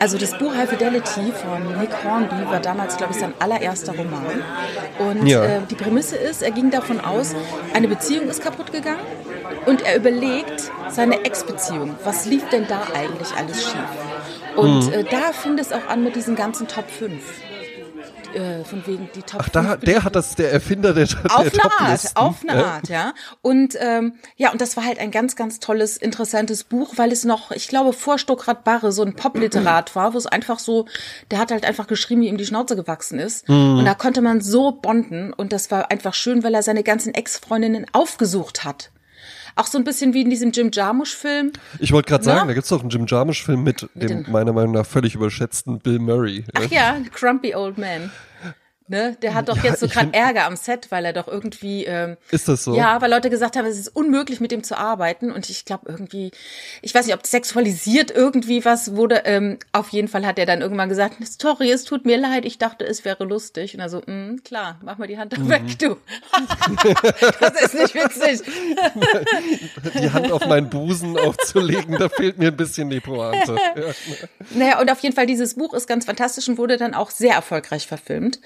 Also das Buch High Fidelity von Nick Hornby war damals, glaube ich, sein allererster Roman. Und Ja. äh, die Prämisse ist, er ging davon aus, eine Beziehung ist kaputt gegangen und er überlegt seine Ex-Beziehung. Was lief denn da eigentlich alles schief? Und Mhm. äh, da fing es auch an mit diesen ganzen Top 5. Äh, von wegen die Top Ach, da, 5 der hat das, der Erfinder der, der auf eine Art, auf eine Ja. Art, ja. Und ähm, ja, und das war halt ein ganz, ganz tolles, interessantes Buch, weil es noch, ich glaube, vor Stuckrad Barre so ein Popliterat war, wo es einfach so, der hat halt einfach geschrieben, wie ihm die Schnauze gewachsen ist. Mhm. Und da konnte man so bonden und das war einfach schön, weil er seine ganzen Ex-Freundinnen aufgesucht hat. Auch so ein bisschen wie in diesem Jim Jarmusch-Film. Ich wollte gerade sagen, da gibt's doch einen Jim Jarmusch-Film mit, dem den- meiner Meinung nach völlig überschätzten Bill Murray. Ach ja, Grumpy Old Man. Ne? Der hat doch Ja, jetzt so gerade Ärger am Set, weil er doch irgendwie ähm, Ist das so? Ja, weil Leute gesagt haben, es ist unmöglich, mit dem zu arbeiten. Und ich glaube irgendwie, ich weiß nicht, ob sexualisiert irgendwie was wurde. Ähm, auf jeden Fall hat er dann irgendwann gesagt, sorry, es tut mir leid, ich dachte, es wäre lustig. Und er so, "Mm, klar, mach mal die Hand Mhm. weg, du. das ist nicht witzig. Die Hand auf meinen Busen aufzulegen, da fehlt mir ein bisschen die Pointe. Ja. Naja, und auf jeden Fall, dieses Buch ist ganz fantastisch und wurde dann auch sehr erfolgreich verfilmt.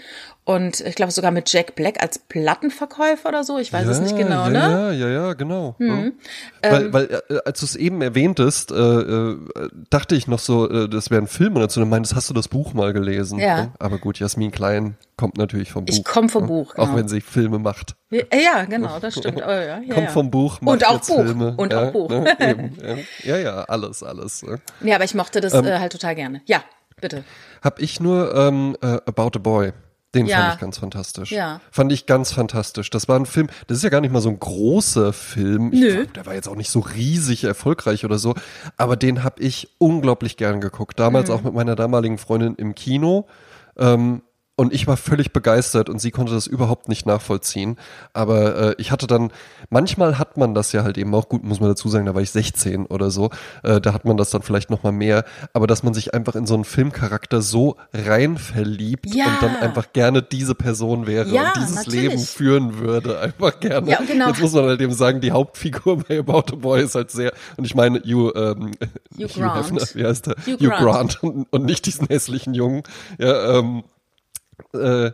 Und ich glaube sogar mit Jack Black als Plattenverkäufer oder so. Ich weiß es nicht genau, ja, ne? Ja, ja, ja, genau. Ja. Weil, weil äh, als du es eben erwähntest, äh, äh, dachte ich noch so, äh, das wäre ein Film oder so. Du meintest, hast du das Buch mal gelesen? Ja. Ne? Aber gut, Jasmin Klein kommt natürlich vom Buch. Ich komm vom ne? Buch, Auch genau. wenn sie Filme macht. Ja, ja, genau, das stimmt. Oh, ja, ja, Kommt ja. vom Buch, macht Und auch Buch. Filme. Und ja, auch Buch. Ne? Eben, ja. ja, ja, alles, alles. Ja, aber ich mochte das Ähm. äh, halt total gerne. Ja, bitte. Hab ich nur ähm, äh, About a Boy. Den Ja. fand ich ganz fantastisch. Ja. Fand ich ganz fantastisch. Das war ein Film, das ist ja gar nicht mal so ein großer Film. Ich Nö. glaub, der war jetzt auch nicht so riesig erfolgreich oder so, aber den hab ich unglaublich gern geguckt. Damals Mhm. auch mit meiner damaligen Freundin im Kino. Ähm, und ich war völlig begeistert und sie konnte das überhaupt nicht nachvollziehen. Aber äh, ich hatte dann, manchmal hat man das ja halt eben auch, gut, muss man dazu sagen, da war ich 16 oder so, äh, da hat man das dann vielleicht nochmal mehr, aber dass man sich einfach in so einen Filmcharakter so rein verliebt Ja. und dann einfach gerne diese Person wäre Ja, und dieses natürlich. Leben führen würde, einfach gerne. Ja, genau. Jetzt muss man halt eben sagen, die Hauptfigur bei About a Boy ist halt sehr, und ich meine, Hugh, ähm, Hugh Grant. Hefner, wie heißt der? Hugh Hugh, Grant. Grant, und, und nicht diesen hässlichen Jungen. Ja, ähm, äh,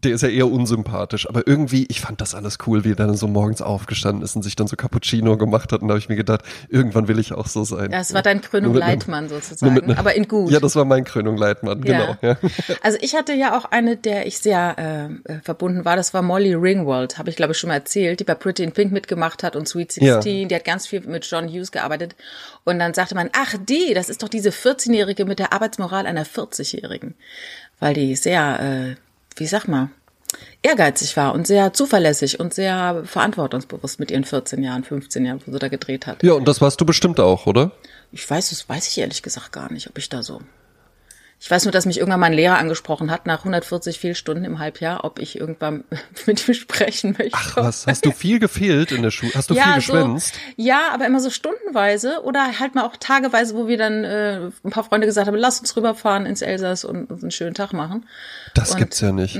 der ist ja eher unsympathisch, aber irgendwie, ich fand das alles cool, wie er dann so morgens aufgestanden ist und sich dann so Cappuccino gemacht hat und da habe ich mir gedacht, irgendwann will ich auch so sein. Das war dein Krönung einem- Leitmann sozusagen, mit einer- aber in gut. Ja, das war mein Krönung Leitmann, genau. Ja. Also ich hatte ja auch eine, der ich sehr äh, äh, verbunden war. Das war Molly Ringwald, habe ich glaube ich schon mal erzählt, die bei Pretty in Pink mitgemacht hat und Sweet Ja. 16. Die hat ganz viel mit John Hughes gearbeitet. Und dann sagte man, ach die, das ist doch diese 14-Jährige mit der Arbeitsmoral einer 40-Jährigen, weil die sehr, äh, wie sag mal, ehrgeizig war und sehr zuverlässig und sehr verantwortungsbewusst mit ihren 14 Jahren, 15 Jahren, wo sie da gedreht hat. ja, und das warst du bestimmt auch, oder? Ich weiß, das weiß ich ehrlich gesagt gar nicht, ob ich da so. Ich weiß nur, dass mich irgendwann mein Lehrer angesprochen hat, nach 140 Fehlstunden im Halbjahr, ob ich irgendwann mit ihm sprechen möchte. Ach was, hast du viel gefehlt in der Schule? Hast du viel geschwänzt? So, ja, aber immer so stundenweise oder halt mal auch tageweise, wo wir dann äh, ein paar Freunde gesagt haben, lass uns rüberfahren ins Elsass und uns einen schönen Tag machen. Das und- gibt's ja nicht.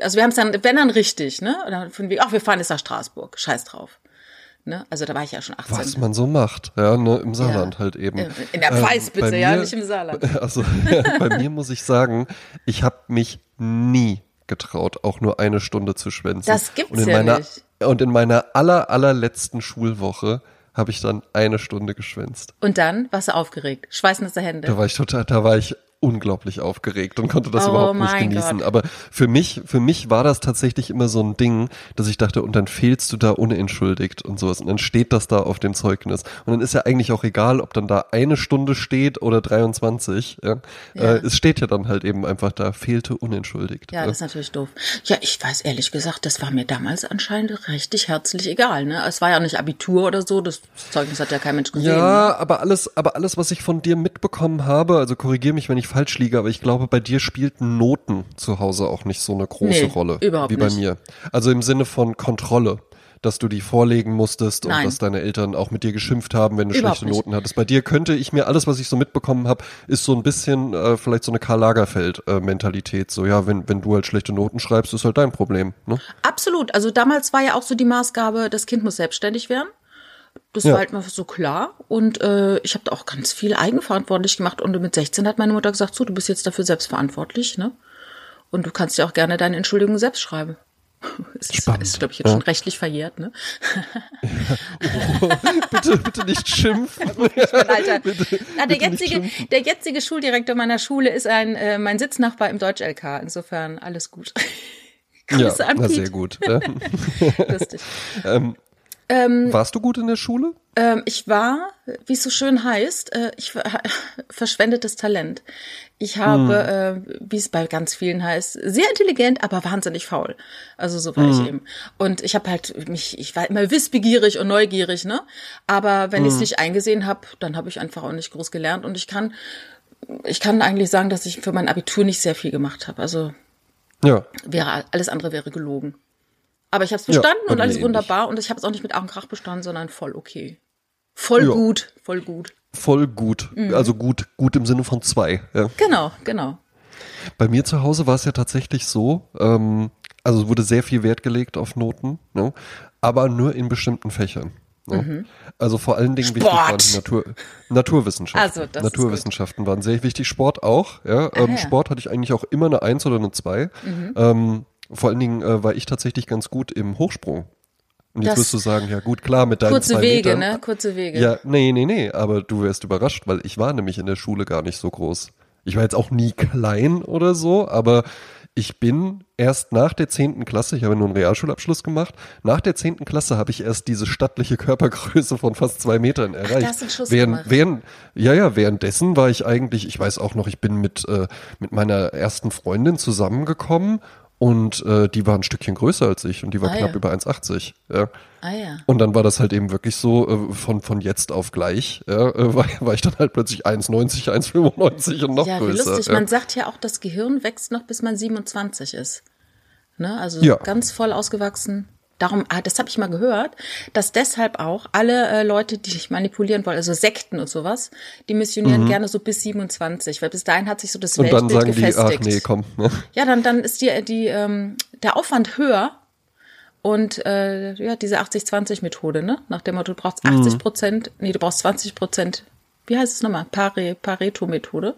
Also wir haben es dann, wenn dann richtig, ne? Und dann von wegen, ach, wir fahren jetzt nach Straßburg, scheiß drauf. Ne? Also da war ich ja schon 18. Was man so macht, ja, ne, im Saarland Ja. halt eben. In der Ähm, Pfalz bitte, bei ja, mir- nicht im Saarland. Also bei mir muss ich sagen, ich habe mich nie getraut, auch nur eine Stunde zu schwänzen. Das gibt's und in ja meiner, nicht. Und in meiner aller, allerletzten Schulwoche habe ich dann eine Stunde geschwänzt. Und dann warst du aufgeregt, schweißnasse Hände. Da war ich total, da war ich unglaublich aufgeregt und konnte das Oh überhaupt nicht genießen. Gott. Aber für mich, für mich war das tatsächlich immer so ein Ding, dass ich dachte, und dann fehlst du da unentschuldigt und sowas. Und dann steht das da auf dem Zeugnis. Und dann ist ja eigentlich auch egal, ob dann da eine Stunde steht oder 23. Ja. Ja. Äh, es steht ja dann halt eben einfach da, fehlte unentschuldigt. Ja, das ist natürlich doof. Ja, ich weiß ehrlich gesagt, das war mir damals anscheinend richtig herzlich egal. Ne? Es war ja nicht Abitur oder so, das Zeugnis hat ja kein Mensch gesehen. Ja, Ne? aber alles, aber alles, was ich von dir mitbekommen habe, also korrigier mich, wenn ich falsch liege, aber ich glaube, bei dir spielten Noten zu Hause auch nicht so eine große Nee, Rolle überhaupt wie bei nicht. mir. Also im Sinne von Kontrolle, dass du die vorlegen musstest und Nein. dass deine Eltern auch mit dir geschimpft haben, wenn du Überhaupt schlechte nicht. Noten hattest. Bei dir könnte ich mir alles, was ich so mitbekommen habe, ist so ein bisschen äh, vielleicht so eine Karl Lagerfeld-Mentalität. so ja, wenn wenn du halt schlechte Noten schreibst, ist halt dein Problem. Ne? Absolut. Also damals war ja auch so die Maßgabe, das Kind muss selbstständig werden. Das Ja. war halt mal so klar. Und äh, ich habe da auch ganz viel eigenverantwortlich gemacht. Und mit 16 hat meine Mutter gesagt, so, du bist jetzt dafür selbst verantwortlich, ne? Und du kannst ja auch gerne deine Entschuldigung selbst schreiben. Ist, Spannend, ist glaube ich, jetzt ja. schon rechtlich verjährt, ne? bitte, bitte nicht schimpfen. Alter. Bitte- Ja, der, jetzige, der jetzige Schuldirektor meiner Schule ist ein äh, mein Sitznachbar im Deutsch-LK. Insofern alles gut. Ja, Grüße an na, Piet. sehr gut. Ja. Lustig. Warst du gut in der Schule? Ähm, ich war, wie es so schön heißt, äh, ich war verschwendetes Talent. Ich habe, äh, wie es bei ganz vielen heißt, sehr intelligent, aber wahnsinnig faul. Also so war ich eben. Und ich habe halt mich, ich war immer wissbegierig und neugierig, ne? Aber wenn ich es nicht eingesehen habe, dann habe ich einfach auch nicht groß gelernt. Und ich kann, ich kann eigentlich sagen, dass ich für mein Abitur nicht sehr viel gemacht habe. Also Ja. wäre alles andere wäre gelogen. Aber ich habe es Ja, bestanden bei und alles ähnlich. wunderbar und ich habe es auch nicht mit Ach und Krach bestanden, sondern voll okay. Voll Ja. gut, voll gut. Voll gut. Mhm. Also gut, gut im Sinne von zwei. Ja. Genau, genau. Bei mir zu Hause war es ja tatsächlich so, ähm, also es wurde sehr viel Wert gelegt auf Noten, ne? aber nur in bestimmten Fächern. Ne? Also vor allen Dingen wichtig Sport. waren die Natur, Naturwissenschaften. Also, Naturwissenschaften waren sehr wichtig, Sport auch. Ja? Ähm, ja. Mhm. Sport hatte ich eigentlich auch immer eine Eins oder eine Zwei. Ähm, vor allen Dingen äh, war ich tatsächlich ganz gut im Hochsprung. Und jetzt Das- wirst du sagen, ja gut, klar, mit deinen Kurze zwei Wege, Metern, ne? Kurze Wege. ja, nee, nee, nee, aber du wärst überrascht, weil ich war nämlich in der Schule gar nicht so groß. Ich war jetzt auch nie klein oder so, aber ich bin erst nach der zehnten Klasse, ich habe nur einen Realschulabschluss gemacht, nach der zehnten Klasse habe ich erst diese stattliche Körpergröße von fast zwei Metern erreicht. da hast du einen Schuss während, gemacht. während, ja, ja, währenddessen war ich eigentlich, ich weiß auch noch, ich bin mit, äh, mit meiner ersten Freundin zusammengekommen und äh, die war ein Stückchen größer als ich und die war Ah, knapp ja. über 1,80. Ja. Ah ja. Und dann war das halt eben wirklich so, äh, von, von jetzt auf gleich, ja, äh, war, war ich dann halt plötzlich 1,90, 1,95 und noch Ja, wie größer. lustig. ja. Man sagt ja auch, das Gehirn wächst noch, bis man 27 ist. Ne? Also ganz voll ausgewachsen. Darum, ah, das habe ich mal gehört, dass deshalb auch alle äh, Leute, die dich manipulieren wollen, also Sekten und sowas, die missionieren gerne so bis 27, weil bis dahin hat sich so das Mhm. und dann Weltbild sagen die, gefestigt. ach nee, komm. Ne? Ja, dann, dann ist die, die, ähm, der Aufwand höher. Und äh, ja, diese 80-20-Methode, ne? Nach dem Motto, du brauchst Mhm. 80 Prozent, nee, du brauchst 20 Prozent. Wie heißt es nochmal? Pare, Pareto-Methode.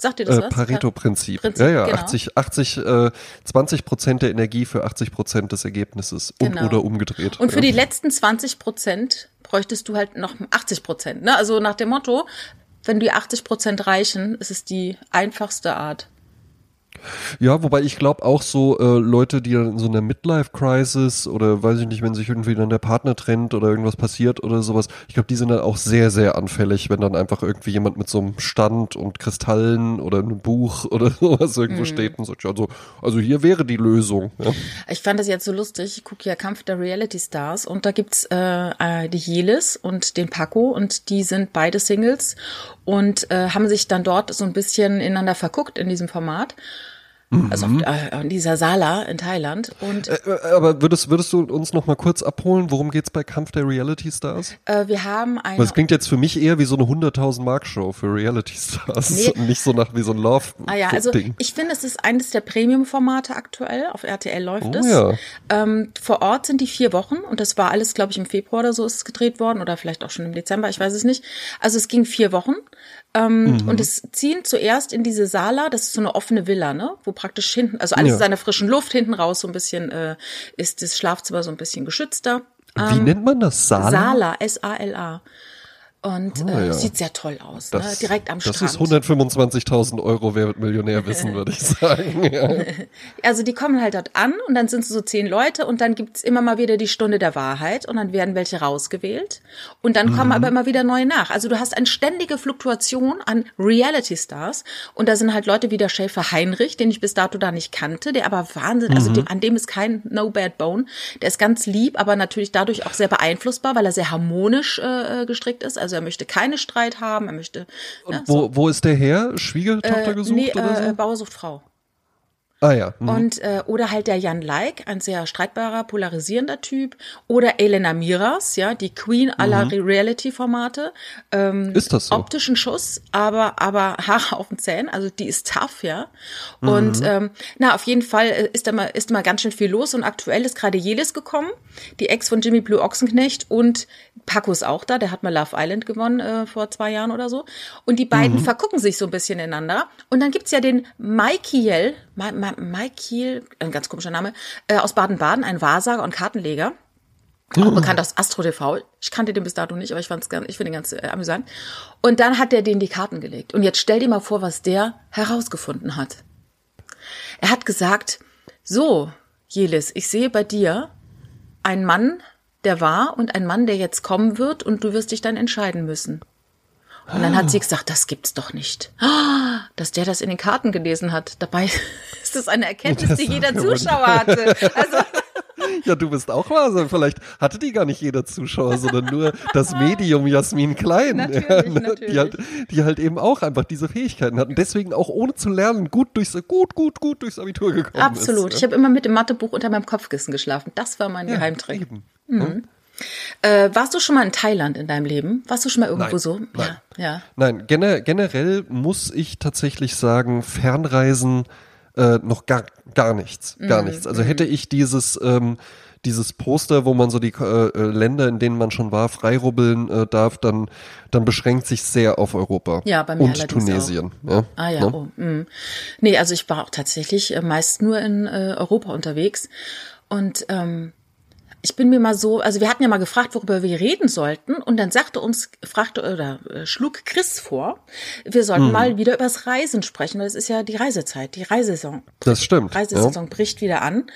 Sagt ihr das Äh, was? Pareto-Prinzip. Prinzip, Ja, ja, genau. 80, 80, äh, 20 Prozent der Energie für 80 Prozent des Ergebnisses und Genau. oder umgedreht. Und für die letzten 20 Prozent bräuchtest du halt noch 80 Prozent. Ne? Also nach dem Motto, wenn die 80 Prozent reichen, ist es die einfachste Art. Ja, wobei ich glaube auch so äh, Leute, die dann in so einer Midlife-Crisis oder weiß ich nicht, wenn sich irgendwie dann der Partner trennt oder irgendwas passiert oder sowas, ich glaube, die sind dann auch sehr, sehr anfällig, wenn dann einfach irgendwie jemand mit so einem Stand und Kristallen oder einem Buch oder sowas irgendwo steht und sagt, ja, also, also hier wäre die Lösung. Ja. Ich fand das jetzt so lustig. Ich gucke ja Kampf der Reality Stars und da gibt's äh, äh, die Jelis und den Paco und die sind beide Singles und äh, haben sich dann dort so ein bisschen ineinander verguckt in diesem Format. Also auf, äh, in dieser Sala in Thailand. Und Äh, Aber würdest, würdest du uns noch mal kurz abholen, worum geht's bei Kampf der Reality Stars? äh, wir haben eine. Es klingt jetzt für mich eher wie so eine 100.000 Mark Show für Reality Stars Nee. nicht so nach wie so ein Love Ah ja, also Ding. ich finde, es ist eines der Premium-Formate aktuell. Auf RTL läuft Oh es. ja. Ähm, vor Ort sind die vier Wochen und das war alles, glaube ich, im Februar oder so ist es gedreht worden oder vielleicht auch schon im Dezember, ich weiß es nicht. Also es ging vier Wochen. Ähm, Mhm. Und es ziehen zuerst in diese Sala, das ist so eine offene Villa, ne? Wo praktisch hinten, also alles Ja. in seiner frischen Luft, hinten raus so ein bisschen äh, ist das Schlafzimmer so ein bisschen geschützter. Wie nennt man das? Sala? Sala, S-A-L-A. Und Ah, äh, ja. sieht sehr toll aus, ne? Das, direkt am das Strand. ist 125.000 Euro, wer wird Millionär wissen, würde ich sagen. Ja. Also die kommen halt dort an und dann sind es so zehn Leute und dann gibt's immer mal wieder die Stunde der Wahrheit und dann werden welche rausgewählt und dann kommen aber immer wieder neue nach. Also du hast eine ständige Fluktuation an Reality-Stars und da sind halt Leute wie der Schäfer Heinrich, den ich bis dato da nicht kannte, der aber Wahnsinn, also dem, an dem ist kein No Bad Bone, der ist ganz lieb, aber natürlich dadurch auch sehr beeinflussbar, weil er sehr harmonisch äh, gestrickt ist. Also er möchte keine Streit haben, er möchte ne, Wo, wo ist der her? Schwiegertochter äh, gesucht nee, oder äh, so? Bauer sucht Frau. Ah ja. Mhm. Und, äh, oder halt der Jan Like, ein sehr streitbarer, polarisierender Typ. Oder Elena Miras, ja, die Queen aller Reality-Formate. Ähm, Ist das so? Optischen Schuss, aber, aber Haare auf den Zähnen. Also die ist tough, ja. Und ähm, na, auf jeden Fall äh, ist da mal, ist mal ganz schön viel los. Und aktuell ist gerade Jelis gekommen, die Ex von Jimmy Blue Ochsenknecht. Und Paco ist auch da, der hat mal Love Island gewonnen äh, vor zwei Jahren oder so. Und die beiden vergucken sich so ein bisschen ineinander. Und dann gibt's ja den Maikiel, Maikiel, ein ganz komischer Name, äh, aus Baden-Baden, ein Wahrsager und Kartenleger. Auch bekannt aus Astro TV. Ich kannte den bis dato nicht, aber ich fand's ganz, ich finde ihn ganz äh, amüsant. Und dann hat er denen die Karten gelegt. Und jetzt stell dir mal vor, was der herausgefunden hat. Er hat gesagt, so, Jelis, ich sehe bei dir einen Mann, der war und ein Mann, der jetzt kommen wird und du wirst dich dann entscheiden müssen. Und dann hat sie gesagt, das gibt's doch nicht. Ah, Dass der das in den Karten gelesen hat. Dabei ist es eine Erkenntnis, Das die jeder Zuschauer hatte. Also, Ja, du bist auch Wahnsinn. Vielleicht hatte die gar nicht jeder Zuschauer, sondern nur das Medium Jasmin Klein. Natürlich, ne? natürlich. Die, halt, die halt eben auch einfach diese Fähigkeiten hatten. Deswegen auch ohne zu lernen gut durchs, gut, gut, gut durchs Abitur gekommen absolut. ist. Ich habe immer mit dem Mathebuch unter meinem Kopfkissen geschlafen. Das war mein Ja, Geheimtrick. eben. Äh, warst du schon mal in Thailand in deinem Leben? Warst du schon mal irgendwo Nein, so? nein. Ja, ja. Nein, gener generell muss ich tatsächlich sagen, Fernreisen äh, noch gar, gar nichts. Gar Mhm, nichts. Also hätte ich dieses, ähm, dieses Poster, wo man so die äh, äh, Länder, in denen man schon war, freirubbeln äh, darf, dann, dann beschränkt sich sehr auf Europa. Ja, bei mir Und Tunesien. Ja, Ah ja, ne? oh, mm. Nee, also ich war auch tatsächlich äh, meist nur in äh, Europa unterwegs. Und ähm, ich bin mir mal so, also wir hatten ja mal gefragt, worüber wir reden sollten. Und dann sagte uns, fragte oder äh, schlug Chris vor, wir sollten Mhm. mal wieder übers Reisen sprechen, weil es ist ja die Reisezeit, die Reisesaison. Das stimmt. Ja. Reisesaison bricht wieder an.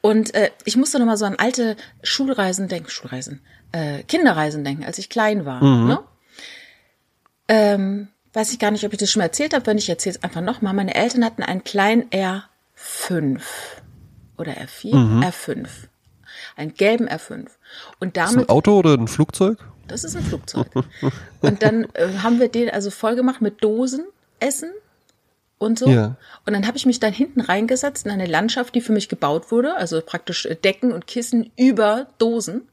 Und äh, ich musste noch mal so an alte Schulreisen denken, Schulreisen, äh, Kinderreisen denken, als ich klein war. Ne? Ähm, weiß ich gar nicht, ob ich das schon mal erzählt habe. Wenn ich erzähle es einfach noch mal. Meine Eltern hatten einen kleinen R5 oder R4, R5, einen gelben R5. Und Ist ein damit Auto oder ein Flugzeug? das ist ein Flugzeug. Und dann äh, haben wir den also voll gemacht mit Dosen, Essen und so. Ja. Und dann habe ich mich dann hinten reingesetzt in eine Landschaft, die für mich gebaut wurde, also praktisch äh, Decken und Kissen über Dosen.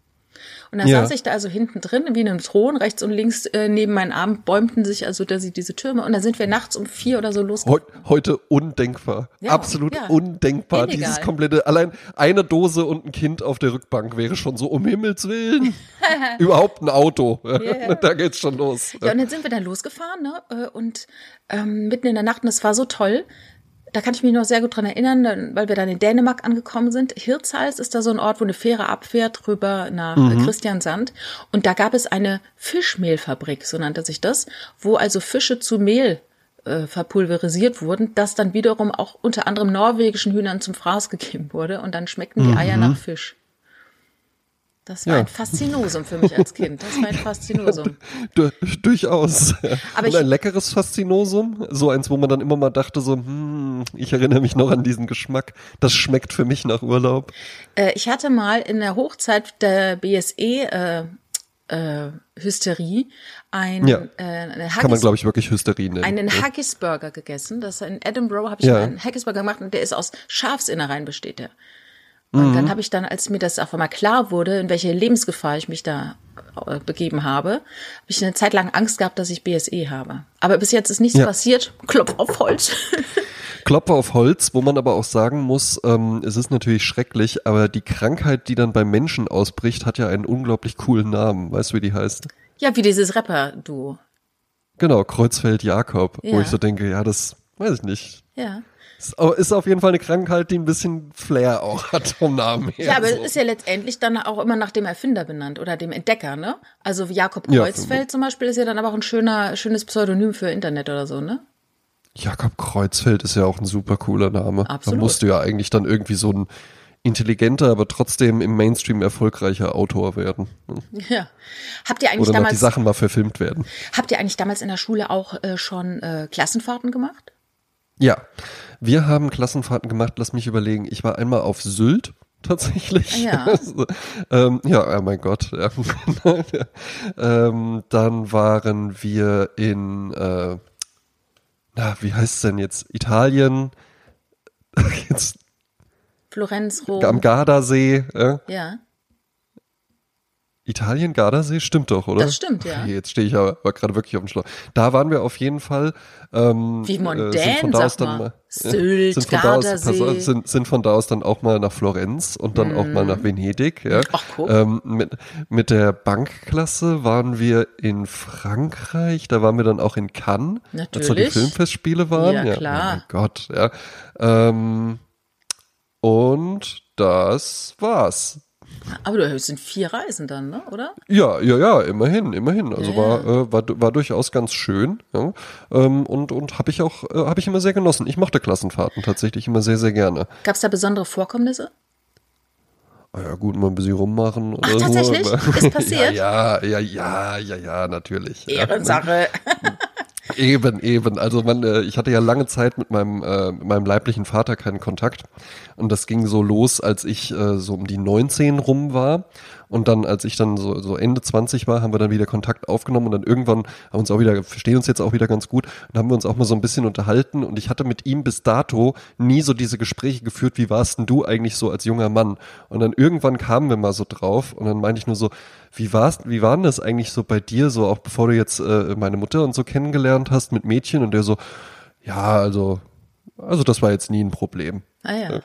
Und dann Ja. saß ich da also hinten drin, wie in einem Thron, rechts und links äh, neben meinen Armen bäumten sich also da sie diese Türme. Und dann sind wir nachts um vier oder so los. Heu heute undenkbar. Ja, Absolut ja. undenkbar. Illegal. Dieses komplette, allein eine Dose und ein Kind auf der Rückbank wäre schon so um Himmels Willen. Überhaupt ein Auto. Ja. Da geht's schon los. Ja, und dann sind wir dann losgefahren, ne? äh, Und ähm, mitten in der Nacht, und es war so toll. Da kann ich mich noch sehr gut dran erinnern, weil wir dann in Dänemark angekommen sind. Hirtshals ist da so ein Ort, wo eine Fähre abfährt rüber nach äh, Christiansand. Und da gab es eine Fischmehlfabrik, so nannte sich das, wo also Fische zu Mehl äh, verpulverisiert wurden, das dann wiederum auch unter anderem norwegischen Hühnern zum Fraß gegeben wurde. Und dann schmeckten die Eier nach Fisch. Das war Ja. ein Faszinosum für mich als Kind. Das war ein Faszinosum. Du, durchaus. Aber und ein leckeres Faszinosum. So eins, wo man dann immer mal dachte so, hm, ich erinnere mich noch an diesen Geschmack. Das schmeckt für mich nach Urlaub. Äh, ich hatte mal in der Hochzeit der BSE äh, äh, Hysterie ein, Ja. äh, eine Kann man, Haggis, glaube ich, wirklich Hysterie nennen. einen Ja. Haggisburger gegessen. Das in Edinburgh habe ich Ja. mal einen Haggisburger gemacht und der ist aus Schafsinnereien besteht der. Und Mhm. dann habe ich dann, als mir das auf einmal klar wurde, in welche Lebensgefahr ich mich da äh, begeben habe, habe ich eine Zeit lang Angst gehabt, dass ich BSE habe. Aber bis jetzt ist nichts Ja. passiert. Klopf auf Holz. Klopfer auf Holz, wo man aber auch sagen muss, ähm, es ist natürlich schrecklich, aber die Krankheit, die dann beim Menschen ausbricht, hat ja einen unglaublich coolen Namen. Weißt du, wie die heißt? ja, wie dieses Rapper-Duo. Genau, Kreuzfeld-Jakob. Wo Ja. ich so denke, ja, das weiß ich nicht. Ja. Ist, au- ist auf jeden Fall eine Krankheit, die ein bisschen Flair auch hat vom Namen her. Ja, aber es ist ja letztendlich dann auch immer nach dem Erfinder benannt oder dem Entdecker, ne? Also Jakob Ja, Kreuzfeld zum Beispiel ist ja dann aber auch ein schöner, schönes Pseudonym für Internet oder so, ne? Jakob Kreuzfeld ist ja auch ein super cooler Name. Absolut. Da musst du ja eigentlich dann irgendwie so ein intelligenter, aber trotzdem im Mainstream erfolgreicher Autor werden. Ja. Habt ihr eigentlich Oder noch die damals, Sachen mal verfilmt werden. habt ihr eigentlich damals in der Schule auch äh, schon äh, Klassenfahrten gemacht? Ja, wir haben Klassenfahrten gemacht, lass mich überlegen. Ich war einmal auf Sylt tatsächlich. Ja. Also, ähm, ja, oh mein Gott. Ja. ähm, dann waren wir in, äh, na, wie heißt es denn jetzt? Italien, Jetzt Florenz, Rom. am Gardasee, äh, ja. Italien, Gardasee, stimmt doch, oder? Das stimmt, ja. Okay, jetzt stehe ich aber, aber gerade wirklich auf dem Schlauch. Da waren wir auf jeden Fall. Ähm, Wie mondän, sind von da aus dann mal. äh, Sylt, sind von da aus, Gardasee. pass auf, sind, sind von da aus dann auch mal nach Florenz und dann auch mal nach Venedig. Ja. Ach, guck. ähm, mit, mit der Bankklasse waren wir in Frankreich, da waren wir dann auch in Cannes, als da die Natürlich. Filmfestspiele waren. Ja, klar. Oh mein Gott, ja. Ähm, und das war's. Aber du sind vier Reisen dann, ne? Oder? Ja, ja, ja, immerhin, immerhin. Also Ja, war, äh, war war durchaus ganz schön. Ja. Ähm, und und habe ich auch äh, habe ich immer sehr genossen. Ich mochte Klassenfahrten tatsächlich immer sehr sehr gerne. Gab es da besondere Vorkommnisse? Ah ja, gut, mal ein bisschen rummachen. Oder Ach, tatsächlich? So. Ist passiert? Ja, ja, ja, ja, ja, natürlich. Ja. Eben, eben. Also man, äh, ich hatte ja lange Zeit mit meinem, äh, mit meinem leiblichen Vater keinen Kontakt. Und das ging so los, als ich äh, so um die 19 rum war. Und dann, als ich dann so, so Ende 20 war, haben wir dann wieder Kontakt aufgenommen und dann irgendwann haben wir uns auch wieder, verstehen uns jetzt auch wieder ganz gut und haben wir uns auch mal so ein bisschen unterhalten und ich hatte mit ihm bis dato nie so diese Gespräche geführt, wie warst denn du eigentlich so als junger Mann? Und dann irgendwann kamen wir mal so drauf und dann meinte ich nur so, wie warst, wie war denn das eigentlich so bei dir, so auch bevor du jetzt äh, meine Mutter und so kennengelernt hast mit Mädchen und der so, ja, also, also das war jetzt nie ein Problem. Ah ja.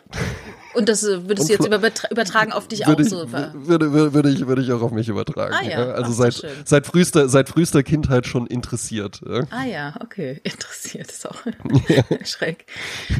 Und das äh, würdest du jetzt übertragen auf dich würde auch ich, so? würde, würde, würde ich, würde ich auch auf mich übertragen. Ah ja, Also ach, seit, so schön. seit frühester, seit frühester Kindheit schon interessiert. Ja. Ah ja, okay. Interessiert ist auch schräg.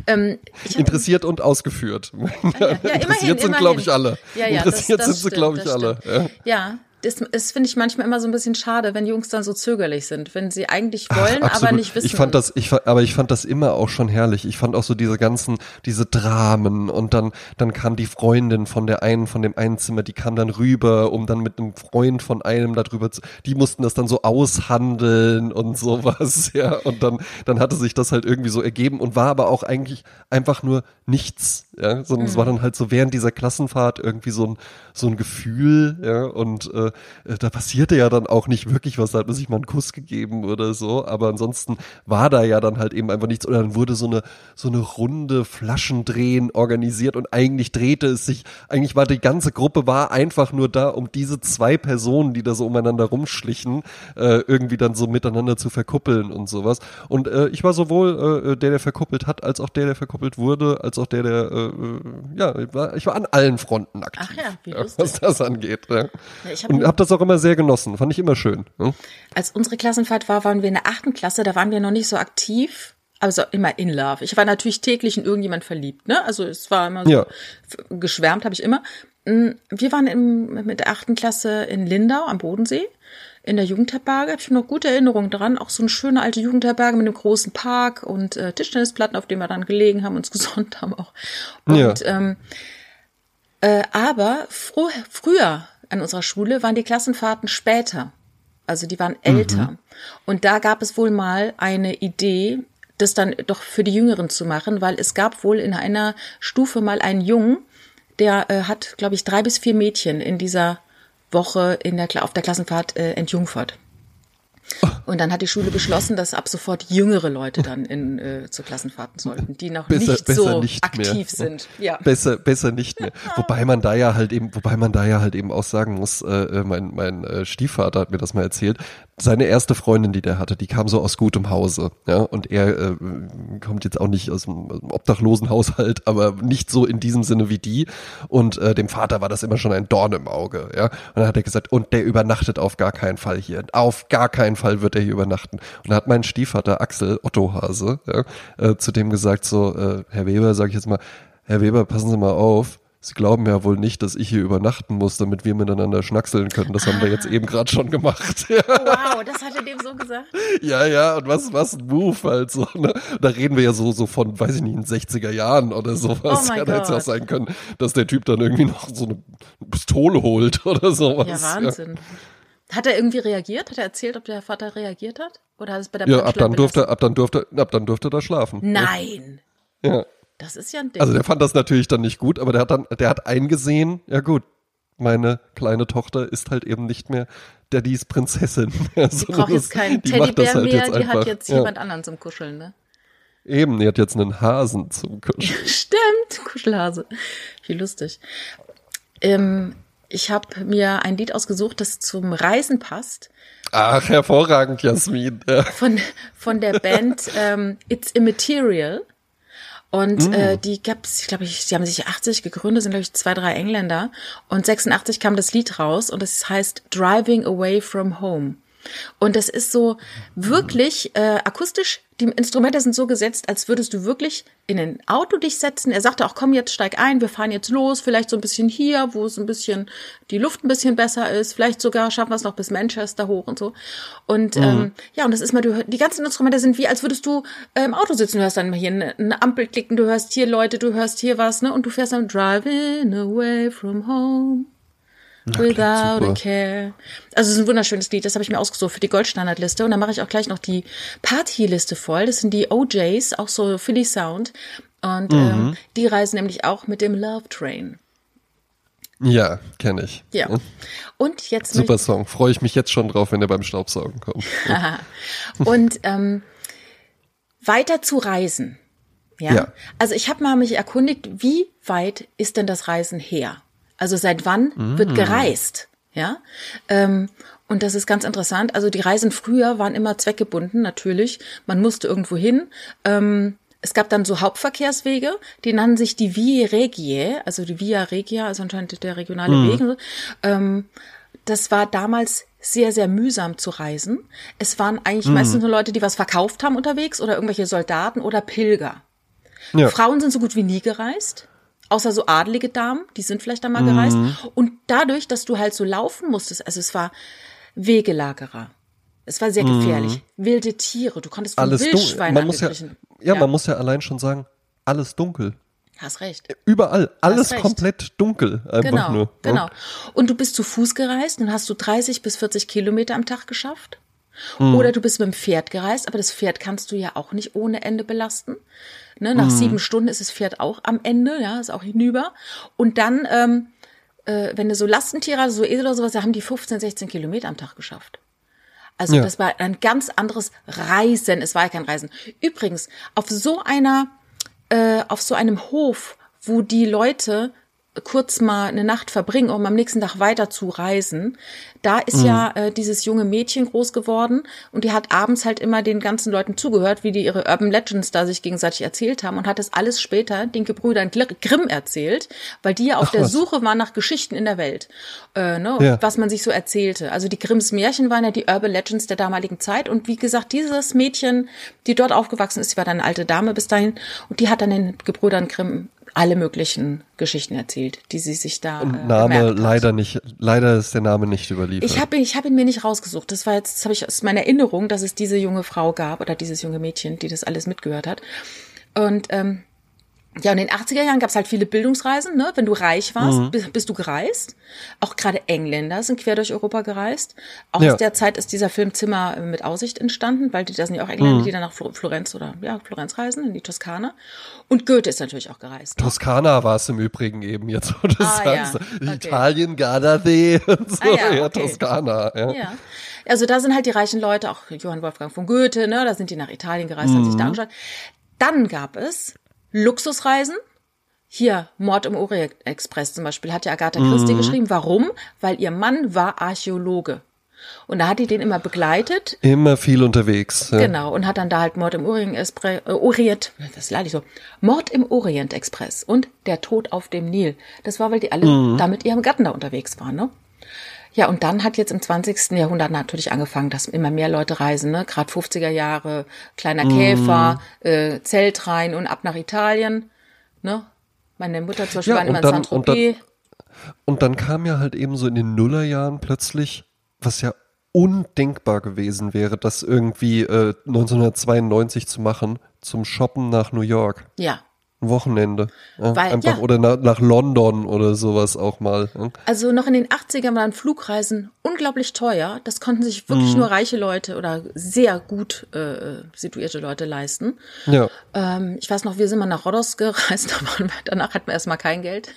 Ähm, Interessiert und ausgeführt. ja, ja, Interessiert immerhin, sind, glaube ich, alle. Ja, ja, Interessiert das, das sind sie, glaube ich, alle. Ja. Das, das finde ich manchmal immer so ein bisschen schade, wenn Jungs dann so zögerlich sind, wenn sie eigentlich wollen, Ach, aber nicht wissen. Ich fand das, ich, aber ich fand das immer auch schon herrlich. Ich fand auch so diese ganzen, diese Dramen und dann, dann kam die Freundin von der einen, von dem einen Zimmer, die kam dann rüber, um dann mit einem Freund von einem darüber zu, die mussten das dann so aushandeln und sowas, ja. Und dann, dann hatte sich das halt irgendwie so ergeben und war aber auch eigentlich einfach nur nichts, ja. Sondern es war Mhm. dann halt so während dieser Klassenfahrt irgendwie so ein, so ein Gefühl, ja. Und äh, da passierte ja dann auch nicht wirklich was, da hat man sich mal einen Kuss gegeben oder so, aber ansonsten war da ja dann halt eben einfach nichts oder dann wurde so eine so eine runde Flaschendrehen organisiert und eigentlich drehte es sich, eigentlich war die ganze Gruppe war einfach nur da, um diese zwei Personen, die da so umeinander rumschlichen, äh, irgendwie dann so miteinander zu verkuppeln und sowas. Und äh, ich war sowohl äh, der, der verkuppelt hat, als auch der, der verkuppelt wurde, als auch der, der äh, äh, ja, ich war, ich war an allen Fronten aktiv, Ach ja, wie ja, lustig. was das angeht. Ja. Ja, Und habe das auch immer sehr genossen, fand ich immer schön. Ne? Als unsere Klassenfahrt war, waren wir in der achten Klasse, da waren wir noch nicht so aktiv, also immer in Love. Ich war natürlich täglich in irgendjemand verliebt, ne? Also es war immer so, Ja. geschwärmt habe ich immer. Mm, Wir waren im, mit der achten Klasse in Lindau am Bodensee in der Jugendherberge. Habe ich noch gute Erinnerungen dran. Auch so eine schöne alte Jugendherberge mit einem großen Park und äh, Tischtennisplatten, auf denen wir dann gelegen haben, uns gesonnt haben auch. Und Ja. ähm, äh, aber fro früher an unserer Schule waren die Klassenfahrten später. Also die waren älter. Und da gab es wohl mal eine Idee, das dann doch für die Jüngeren zu machen, weil es gab wohl in einer Stufe mal einen Jungen, der äh, hat, glaube ich, drei bis vier Mädchen in dieser Woche in der, auf der Klassenfahrt äh, entjungfert. Und dann hat die Schule beschlossen, dass ab sofort jüngere Leute dann in, äh, zu Klassenfahrten sollten, die noch Besser- nicht besser so nicht mehr. aktiv sind. Ja. Besser, besser nicht mehr. Wobei man da ja halt eben, wobei man da ja halt eben auch sagen muss, äh, äh, mein, mein äh, Stiefvater hat mir das mal erzählt. Seine erste Freundin, die der hatte, die kam so aus gutem Hause, ja, und er äh, kommt jetzt auch nicht aus dem, aus dem obdachlosen Haushalt, aber nicht so in diesem Sinne wie die. Und äh, dem Vater war das immer schon ein Dorn im Auge, ja. Und dann hat er gesagt, und der übernachtet auf gar keinen Fall hier. Auf gar keinen Fall wird er hier übernachten. Und da hat mein Stiefvater Axel Otto Hase ja, äh, zu dem gesagt so, äh, Herr Weber, sage ich jetzt mal, Herr Weber, passen Sie mal auf. Sie glauben ja wohl nicht, dass ich hier übernachten muss, damit wir miteinander schnackseln können. Das haben wir jetzt eben gerade schon gemacht. Ja, Wow, das hat er dem so gesagt. ja, ja, und was, was ein Move halt so, ne? Da reden wir ja so, so von, weiß ich nicht, in 60er Jahren oder sowas. Oh ja, da hätte es ja auch sein können, dass der Typ dann irgendwie noch so eine Pistole holt oder sowas. Ja, Wahnsinn. Hat er irgendwie reagiert? Hat er erzählt, ob der Vater reagiert hat? Oder hat es bei der Ja, ab dann durfte, belassen? ab dann durfte, ab dann durfte er schlafen. Nein. Ja. Das ist ja ein Ding. Also der fand das natürlich dann nicht gut, aber der hat dann, der hat eingesehen, ja gut, meine kleine Tochter ist halt eben nicht mehr Daddys Prinzessin. die braucht jetzt keinen Teddybär halt mehr, die hat einfach. jetzt ja. jemand anderen zum Kuscheln, ne? Eben, die hat jetzt einen Hasen zum Kuscheln. Stimmt, Kuschelhase. Wie lustig. Ähm, ich habe mir ein Lied ausgesucht, das zum Reisen passt. Ach, hervorragend, Jasmin. Ja. Von, von der Band ähm, It's Immaterial. Und Mm. äh, die gab's, ich glaube, ich, die haben sich 80 gegründet, sind glaube ich zwei, drei Engländer. Und 86 kam das Lied raus und es heißt Driving Away from Home. Und das ist so wirklich äh, akustisch. Die Instrumente sind so gesetzt, als würdest du wirklich in ein Auto dich setzen. Er sagte auch, komm jetzt steig ein, wir fahren jetzt los. Vielleicht so ein bisschen hier, wo es ein bisschen die Luft ein bisschen besser ist. Vielleicht sogar schaffen wir es noch bis Manchester hoch und so. Und ähm, ja, und das ist mal, du die ganzen Instrumente sind wie, als würdest du äh, im Auto sitzen. Du hörst dann mal hier eine, eine Ampel klicken, du hörst hier Leute, du hörst hier was, ne? Und du fährst dann driving away from home. Without a care. Also es ist ein wunderschönes Lied, das habe ich mir ausgesucht für die Goldstandardliste und dann mache ich auch gleich noch die Partyliste voll. Das sind die OJs, auch so Philly Sound und ähm, die reisen nämlich auch mit dem Love Train. Ja, kenne ich. Ja. Und jetzt Super Song. Freue ich mich jetzt schon drauf, wenn der beim Staubsaugen kommt. und ähm, weiter zu reisen. Ja. Ja. Also ich habe mal mich erkundigt, wie weit ist denn das Reisen her? Also seit wann wird gereist? Ja. Ähm, und das ist ganz interessant. Also die Reisen früher waren immer zweckgebunden, natürlich. Man musste irgendwo hin. Ähm, es gab dann so Hauptverkehrswege, die nannten sich die Vie Regiae, also die Via Regia, also anscheinend der regionale Weg. und so. Ähm, das war damals sehr, sehr mühsam zu reisen. Es waren eigentlich meistens nur Leute, die was verkauft haben unterwegs oder irgendwelche Soldaten oder Pilger. Ja. Frauen sind so gut wie nie gereist. Außer so adelige Damen, die sind vielleicht einmal gereist. Und dadurch, dass du halt so laufen musstest, also es war Wegelagerer. Es war sehr gefährlich. Wilde Tiere, du konntest von Alles dunkel. Wildschweinen Man muss ja, angeglichen. ja, man muss ja allein schon sagen, alles dunkel. Hast recht. Überall, alles recht. komplett dunkel. Einfach Genau, nur. ne? genau. Und du bist zu Fuß gereist und hast du 30 bis 40 Kilometer am Tag geschafft. Oder du bist mit dem Pferd gereist, aber das Pferd kannst du ja auch nicht ohne Ende belasten. Ne, nach sieben Stunden ist das Pferd auch am Ende, ja, ist auch hinüber. Und dann, ähm, äh, wenn du so Lastentiere, also so Esel oder sowas, da haben die 15, 16 Kilometer am Tag geschafft. Also Ja. das war ein ganz anderes Reisen. Es war ja kein Reisen. Übrigens, auf so einer, äh, auf so einem Hof, wo die Leute kurz mal eine Nacht verbringen, um am nächsten Tag weiter zu reisen. Da ist ja äh, dieses junge Mädchen groß geworden und die hat abends halt immer den ganzen Leuten zugehört, wie die ihre Urban Legends da sich gegenseitig erzählt haben und hat das alles später den Gebrüdern Grimm erzählt, weil die ja auf der was. Suche waren nach Geschichten in der Welt, äh, ne, Ja. was man sich so erzählte. Also die Grimms Märchen waren ja die Urban Legends der damaligen Zeit und wie gesagt, dieses Mädchen, die dort aufgewachsen ist, die war dann eine alte Dame bis dahin und die hat dann den Gebrüdern Grimm alle möglichen Geschichten erzählt, die sie sich da Und äh, Name leider nicht, leider ist der Name nicht überliefert. Ich habe ich hab ihn mir nicht rausgesucht. Das war jetzt, das habe ich aus meiner Erinnerung, dass es diese junge Frau gab oder dieses junge Mädchen, die das alles mitgehört hat. Und ähm, ja, in den 80er Jahren gab es halt viele Bildungsreisen. Ne? Wenn du reich warst, Mhm. bist, bist du gereist. Auch gerade Engländer sind quer durch Europa gereist. Auch Ja. aus der Zeit ist dieser Film Zimmer mit Aussicht entstanden, weil die, da sind ja auch Engländer, Mhm. die dann nach Flo- Florenz oder ja, Florenz reisen, in die Toskana. Und Goethe ist natürlich auch gereist. Ne? Toskana war es im Übrigen eben jetzt, wo du Ah, ja. sagst. Okay. Italien, Gardasee und so. Ah, ja, ja, okay. Toskana. Ja. Ja. Also da sind halt die reichen Leute, auch Johann Wolfgang von Goethe, ne, da sind die nach Italien gereist, haben sich da angeschaut. Dann gab es Luxusreisen. Hier, Mord im Orient Express zum Beispiel, hat ja Agatha Christie geschrieben. Warum? Weil ihr Mann war Archäologe. Und da hat die den immer begleitet. Immer viel unterwegs. Ja. Genau, und hat dann da halt Mord im Orient Express, äh, Orient, das ist leider so, Mord im Orient Express und der Tod auf dem Nil. Das war, weil die alle da mit ihrem Gatten da unterwegs waren, ne? Ja, und dann hat jetzt im 20. Jahrhundert natürlich angefangen, dass immer mehr Leute reisen, ne? Gerade 50er Jahre, kleiner Käfer, äh, Zelt rein und ab nach Italien, ne? Meine Mutter zum Beispiel Ja, war immer und in Saint-Tropez. Und dann kam ja halt eben so in den Nullerjahren plötzlich, was ja undenkbar gewesen wäre, das irgendwie äh, 1992 zu machen, zum Shoppen nach New York. Ja, Ein Wochenende. Ja, Weil- einfach ja. oder nach, nach London oder sowas auch mal. Ja. Also noch in den 80ern waren Flugreisen unglaublich teuer. Das konnten sich wirklich Mhm. nur reiche Leute oder sehr gut äh, situierte Leute leisten. ja. Ähm, ich weiß noch, wir sind mal nach Rhodos gereist, wir, danach hatten wir erstmal kein Geld.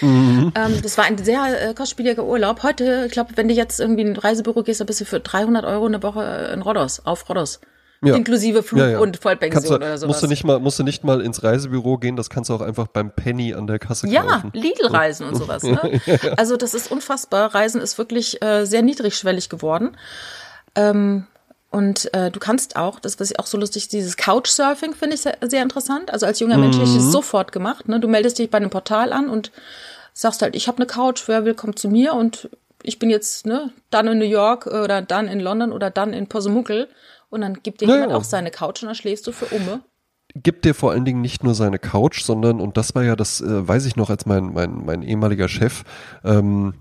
Mhm. ähm, das war ein sehr äh, kostspieliger Urlaub. Heute, ich glaube, wenn du jetzt irgendwie in ein Reisebüro gehst, dann bist du für 300 Euro eine Woche in Rhodos, auf Rhodos. Ja. Inklusive Flug Ja, ja. und Vollpension du, oder sowas. musst du nicht mal, musst du nicht mal ins Reisebüro gehen, das kannst du auch einfach beim Penny an der Kasse Ja, kaufen. Lidl-Reisen und sowas. Ne? Also das ist unfassbar. Reisen ist wirklich äh, sehr niedrigschwellig geworden. Ähm, und äh, du kannst auch, das was ich auch so lustig, dieses Couchsurfing finde ich sehr, sehr interessant. Also als junger Mensch hätte ich das sofort gemacht. Ne? Du meldest dich bei einem Portal an und sagst halt, ich habe eine Couch, wer will, kommt zu mir und ich bin jetzt ne, dann in New York oder dann in London oder dann in Posemuckel und dann gibt dir Ja, jemand auch seine Couch und dann schläfst du für Umme. gibt dir vor allen Dingen nicht nur seine Couch, sondern, und das war ja das, äh, weiß ich noch, als mein, mein, mein ehemaliger Chef, ähm,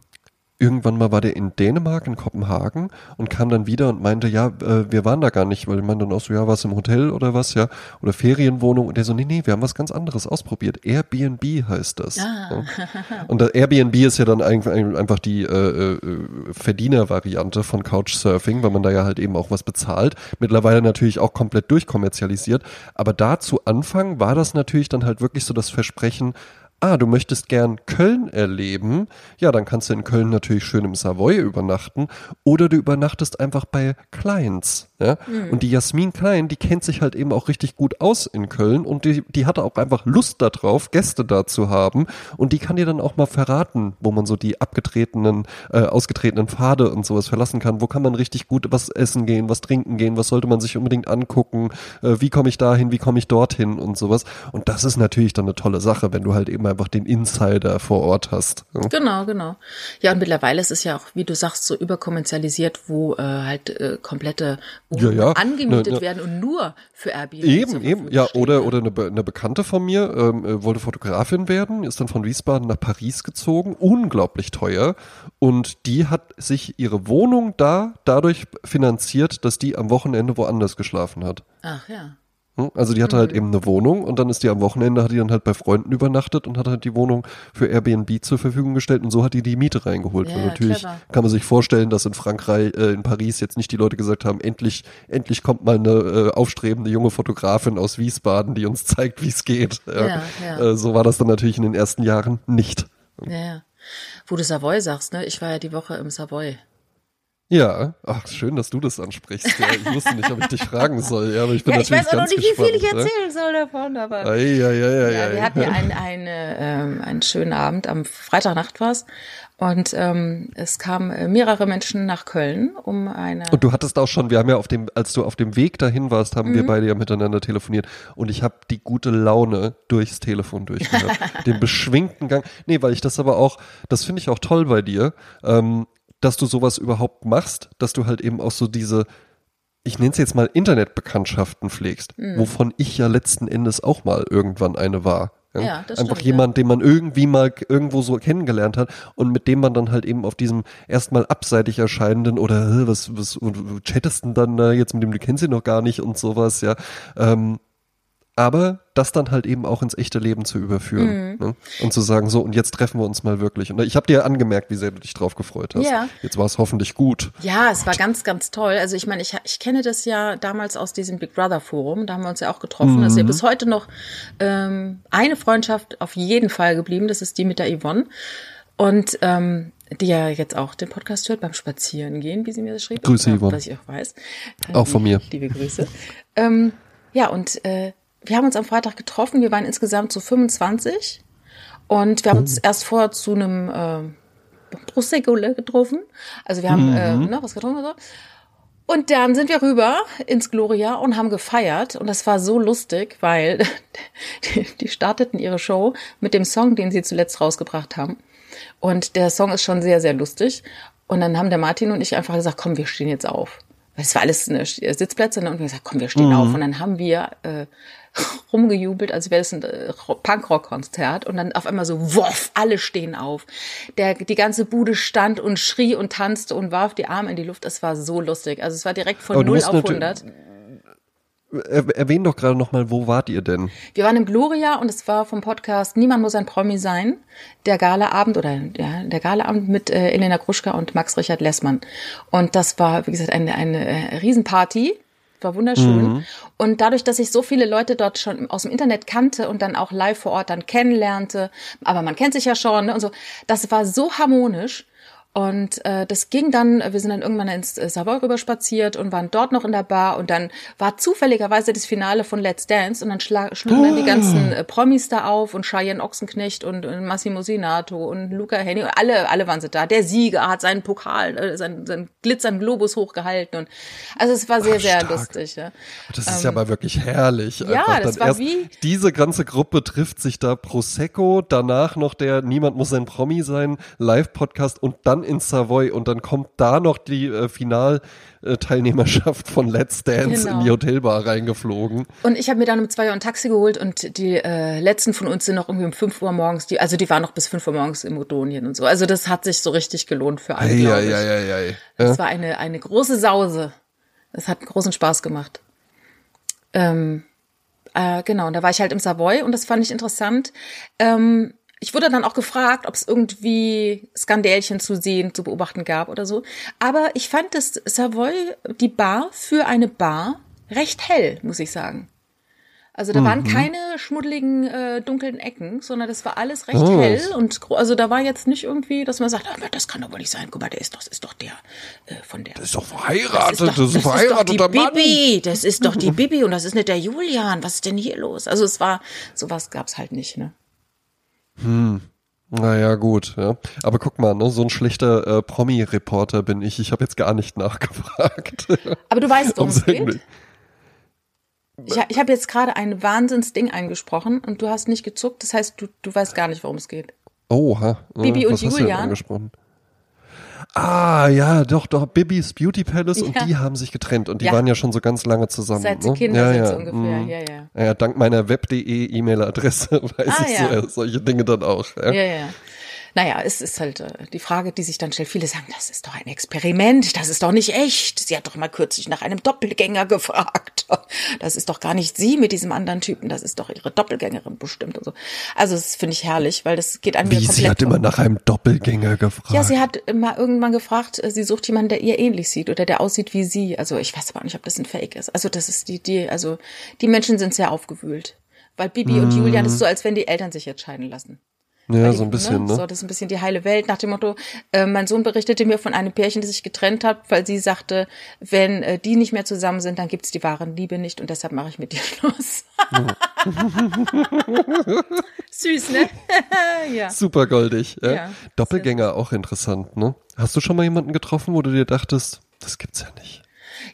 irgendwann mal war der in Dänemark, in Kopenhagen und kam dann wieder und meinte, ja, äh, wir waren da gar nicht, weil meinte dann auch so, ja, was im Hotel oder was, ja, oder Ferienwohnung und der so, nee, nee, wir haben was ganz anderes ausprobiert. Airbnb heißt das. Ah. Ja. Und das Airbnb ist ja dann einfach die äh, äh, Verdienervariante von Couchsurfing, weil man da ja halt eben auch was bezahlt. Mittlerweile natürlich auch komplett durchkommerzialisiert. Aber da zu Anfang war das natürlich dann halt wirklich so das Versprechen, ah, du möchtest gern Köln erleben, ja, dann kannst du in Köln natürlich schön im Savoy übernachten oder du übernachtest einfach bei Kleins. Ja? Und die Jasmin Klein, die kennt sich halt eben auch richtig gut aus in Köln und die, die hatte auch einfach Lust darauf, Gäste da zu haben und die kann dir dann auch mal verraten, wo man so die abgetretenen, äh, ausgetretenen Pfade und sowas verlassen kann, wo kann man richtig gut was essen gehen, was trinken gehen, was sollte man sich unbedingt angucken, äh, wie komme ich dahin, wie komme ich dorthin und sowas. Und das ist natürlich dann eine tolle Sache, wenn du halt eben einfach den Insider vor Ort hast. Ja. Genau, genau. Ja, und mittlerweile ist es ja auch, wie du sagst, so überkommerzialisiert, wo äh, halt äh, komplette Ja, ja. angemietet Ne, ne. werden und nur für Airbnb Eben, eben, ja, oder, oder eine, Be- eine Bekannte von mir ähm, äh, wollte Fotografin werden, ist dann von Wiesbaden nach Paris gezogen, unglaublich teuer. Und die hat sich ihre Wohnung da dadurch finanziert, dass die am Wochenende woanders geschlafen hat. Ach ja. Hm? Also die hatte halt eben eine Wohnung und dann ist die am Wochenende, hat die dann halt bei Freunden übernachtet und hat halt die Wohnung für Airbnb zur Verfügung gestellt und so hat die die Miete reingeholt. Ja, Weil natürlich clever. kann man sich vorstellen, dass in Frankreich, äh, in Paris jetzt nicht die Leute gesagt haben, endlich, endlich kommt mal eine äh, aufstrebende junge Fotografin aus Wiesbaden, die uns zeigt, wie es geht. Ja, ja. Äh, so war das dann natürlich in den ersten Jahren nicht. Ja, ja. Wo du Savoy sagst, ne? Ich war ja die Woche im Savoy. Ja, ach, schön, dass du das ansprichst. Ja, ich wusste nicht, ob ich dich fragen soll, ja, aber ich bin Ja, ich natürlich weiß auch noch nicht, wie viel ich ne? erzählen soll davon, aber. Ei, ei, ei, Ja, wir hatten ja einen, eine, ähm, einen schönen Abend, am Freitagnacht war's. Und ähm, es kamen äh, mehrere Menschen nach Köln, um eine. Und du hattest auch schon, wir haben ja auf dem, als du auf dem Weg dahin warst, haben Mhm. wir beide ja miteinander telefoniert und ich habe die gute Laune durchs Telefon durchgehört. den beschwingten Gang. Nee, weil ich das aber auch, das finde ich auch toll bei dir, ähm, dass du sowas überhaupt machst, dass du halt eben auch so diese, ich nenne es jetzt mal Internetbekanntschaften pflegst, Mhm. wovon ich ja letzten Endes auch mal irgendwann eine war. Ja, das Einfach stimmt, jemand, den man irgendwie mal irgendwo so kennengelernt hat und mit dem man dann halt eben auf diesem erstmal abseitig erscheinenden oder "Hä, was, was chattest denn dann da jetzt mit dem, du kennst ihn noch gar nicht und sowas, ja. Ähm, aber das dann halt eben auch ins echte Leben zu überführen Mhm. ne? und zu sagen, so und jetzt treffen wir uns mal wirklich. Und ich habe dir angemerkt, wie sehr du dich drauf gefreut hast. Ja. Jetzt war es hoffentlich gut. Ja, es war ganz, ganz toll. Also ich meine, ich, ich kenne das ja damals aus diesem Big Brother Forum. Da haben wir uns ja auch getroffen. Das ist ja bis heute noch ähm, eine Freundschaft auf jeden Fall geblieben. Das ist die mit der Yvonne. Und ähm, die ja jetzt auch den Podcast hört beim Spazierengehen, wie sie mir das schrieb. Grüße, Yvonne. Was ich auch weiß. Auch von mir. Liebe Grüße. ähm, ja, und äh, wir haben uns am Freitag getroffen. Wir waren insgesamt so 25. Und wir haben uns erst vorher zu einem äh, Prosecco getroffen. Also wir haben äh, ne, was getrunken und so. Und dann sind wir rüber ins Gloria und haben gefeiert. Und das war so lustig, weil die, die starteten ihre Show mit dem Song, den sie zuletzt rausgebracht haben. Und der Song ist schon sehr, sehr lustig. Und dann haben der Martin und ich einfach gesagt, komm, wir stehen jetzt auf. Weil es war alles eine Sitzplätze. Ne? Und wir haben gesagt, komm, wir stehen auf. Und dann haben wir äh, rumgejubelt, als wäre es ein äh, Punkrock-Konzert. Und dann auf einmal so, woff, alle stehen auf. Der, die ganze Bude stand und schrie und tanzte und warf die Arme in die Luft. Es war so lustig. Also es war direkt von Aber du 0 musst auf natürlich- 100. Er, erwähn doch gerade nochmal, wo wart ihr denn? Wir waren im Gloria und es war vom Podcast Niemand muss ein Promi sein. Der Galaabend oder ja, der Galaabend mit äh, Elena Gruschka und Max Richard Lessmann. Und das war, wie gesagt, eine, eine äh, Riesenparty. War wunderschön. Und dadurch, dass ich so viele Leute dort schon aus dem Internet kannte und dann auch live vor Ort dann kennenlernte, aber man kennt sich ja schon ne, und so, das war so harmonisch. Und äh, das ging dann, wir sind dann irgendwann ins äh, Savoy rüber spaziert und waren dort noch in der Bar und dann war zufälligerweise das Finale von Let's Dance und dann schlugen dann die ganzen äh, Promis da auf und Cheyenne Ochsenknecht und, und Massimo Sinato und Luca Henny und alle, alle waren sie da. Der Sieger hat seinen Pokal, äh, seinen, seinen glitzernden Globus hochgehalten und also es war sehr, Ach, sehr lustig. Ja. Das ist ja aber wirklich herrlich. Ähm, ja, Einfach das dann war wie- Diese ganze Gruppe trifft sich da Prosecco, danach noch der Niemand muss ein Promi sein Live-Podcast und dann in Savoy und dann kommt da noch die äh, Final-Teilnehmerschaft von Let's Dance Genau. in die Hotelbar reingeflogen. Und ich habe mir dann um zwei Uhr ein Taxi geholt und die äh, letzten von uns sind noch irgendwie um fünf Uhr morgens, die, also die waren noch bis fünf Uhr morgens in Modonien und so. Also das hat sich so richtig gelohnt für alle, glaube ich. Eieieiei. Es war eine, eine große Sause. Es hat großen Spaß gemacht. Ähm, äh, genau, und da war ich halt im Savoy und das fand ich interessant. Ähm, ich wurde dann auch gefragt, ob es irgendwie Skandälchen zu sehen, zu beobachten gab oder so. Aber ich fand das Savoy, die Bar, für eine Bar recht hell, muss ich sagen. Also da waren keine schmuddeligen, äh, dunklen Ecken, sondern das war alles recht Oh. hell und also da war jetzt nicht irgendwie, dass man sagt, ah, das kann doch wohl nicht sein. Guck mal, der ist doch, das ist doch der äh, von der. Das ist doch verheiratet, das ist, das ist doch die verheirateter Mann. Bibi, das ist doch die Bibi und das ist nicht der Julian. Was ist denn hier los? Also es war, sowas gab's halt nicht, ne? Naja, gut, ja. Aber guck mal, ne, so ein schlechter äh, Promi-Reporter bin ich. Ich habe jetzt gar nicht nachgefragt. Aber du weißt, worum Um es geht. Ich, ich habe jetzt gerade ein Wahnsinnsding eingesprochen und du hast nicht gezuckt. Das heißt, du, du weißt gar nicht, worum es geht. Oha. Bibi und du denn Julian? Ah, ja, doch, doch, Bibis Beauty Palace und Ja. die haben sich getrennt und die Ja. waren ja schon so ganz lange zusammen. Seit sie ne? Kinder ja, sind ungefähr. mm. Ja, ja. Ja, dank meiner web.de E-Mail-Adresse weiß Ah, ich so, solche Dinge dann auch. Ja. Ja, ja. Naja, es ist halt äh, die Frage, die sich dann stellt. Viele sagen, das ist doch ein Experiment, das ist doch nicht echt. Sie hat doch mal kürzlich nach einem Doppelgänger gefragt. Das ist doch gar nicht sie mit diesem anderen Typen, das ist doch ihre Doppelgängerin bestimmt und so. Also das finde ich herrlich, weil das geht an mir Wie, komplett sie hat immer nach einem Doppelgänger gefragt. Ja, sie hat mal irgendwann gefragt, äh, sie sucht jemanden, der ihr ähnlich sieht oder der aussieht wie sie. Also ich weiß aber auch nicht, ob das ein Fake ist. Also das ist die, die, also die Menschen sind sehr aufgewühlt. Weil Bibi und Julian ist so, als wenn die Eltern sich jetzt scheiden lassen. Ja, Weil so ein die- bisschen, ne? So, das ist ein bisschen die heile Welt nach dem Motto, äh, mein Sohn berichtete mir von einem Pärchen, das sich getrennt hat, weil sie sagte, wenn äh, die nicht mehr zusammen sind, dann gibt's die wahre Liebe nicht und deshalb mache ich mit dir Schluss. Süß, ne? ja. Super goldig. Ja. Ja, Doppelgänger auch interessant, ne? Hast du schon mal jemanden getroffen, wo du dir dachtest, das gibt's ja nicht?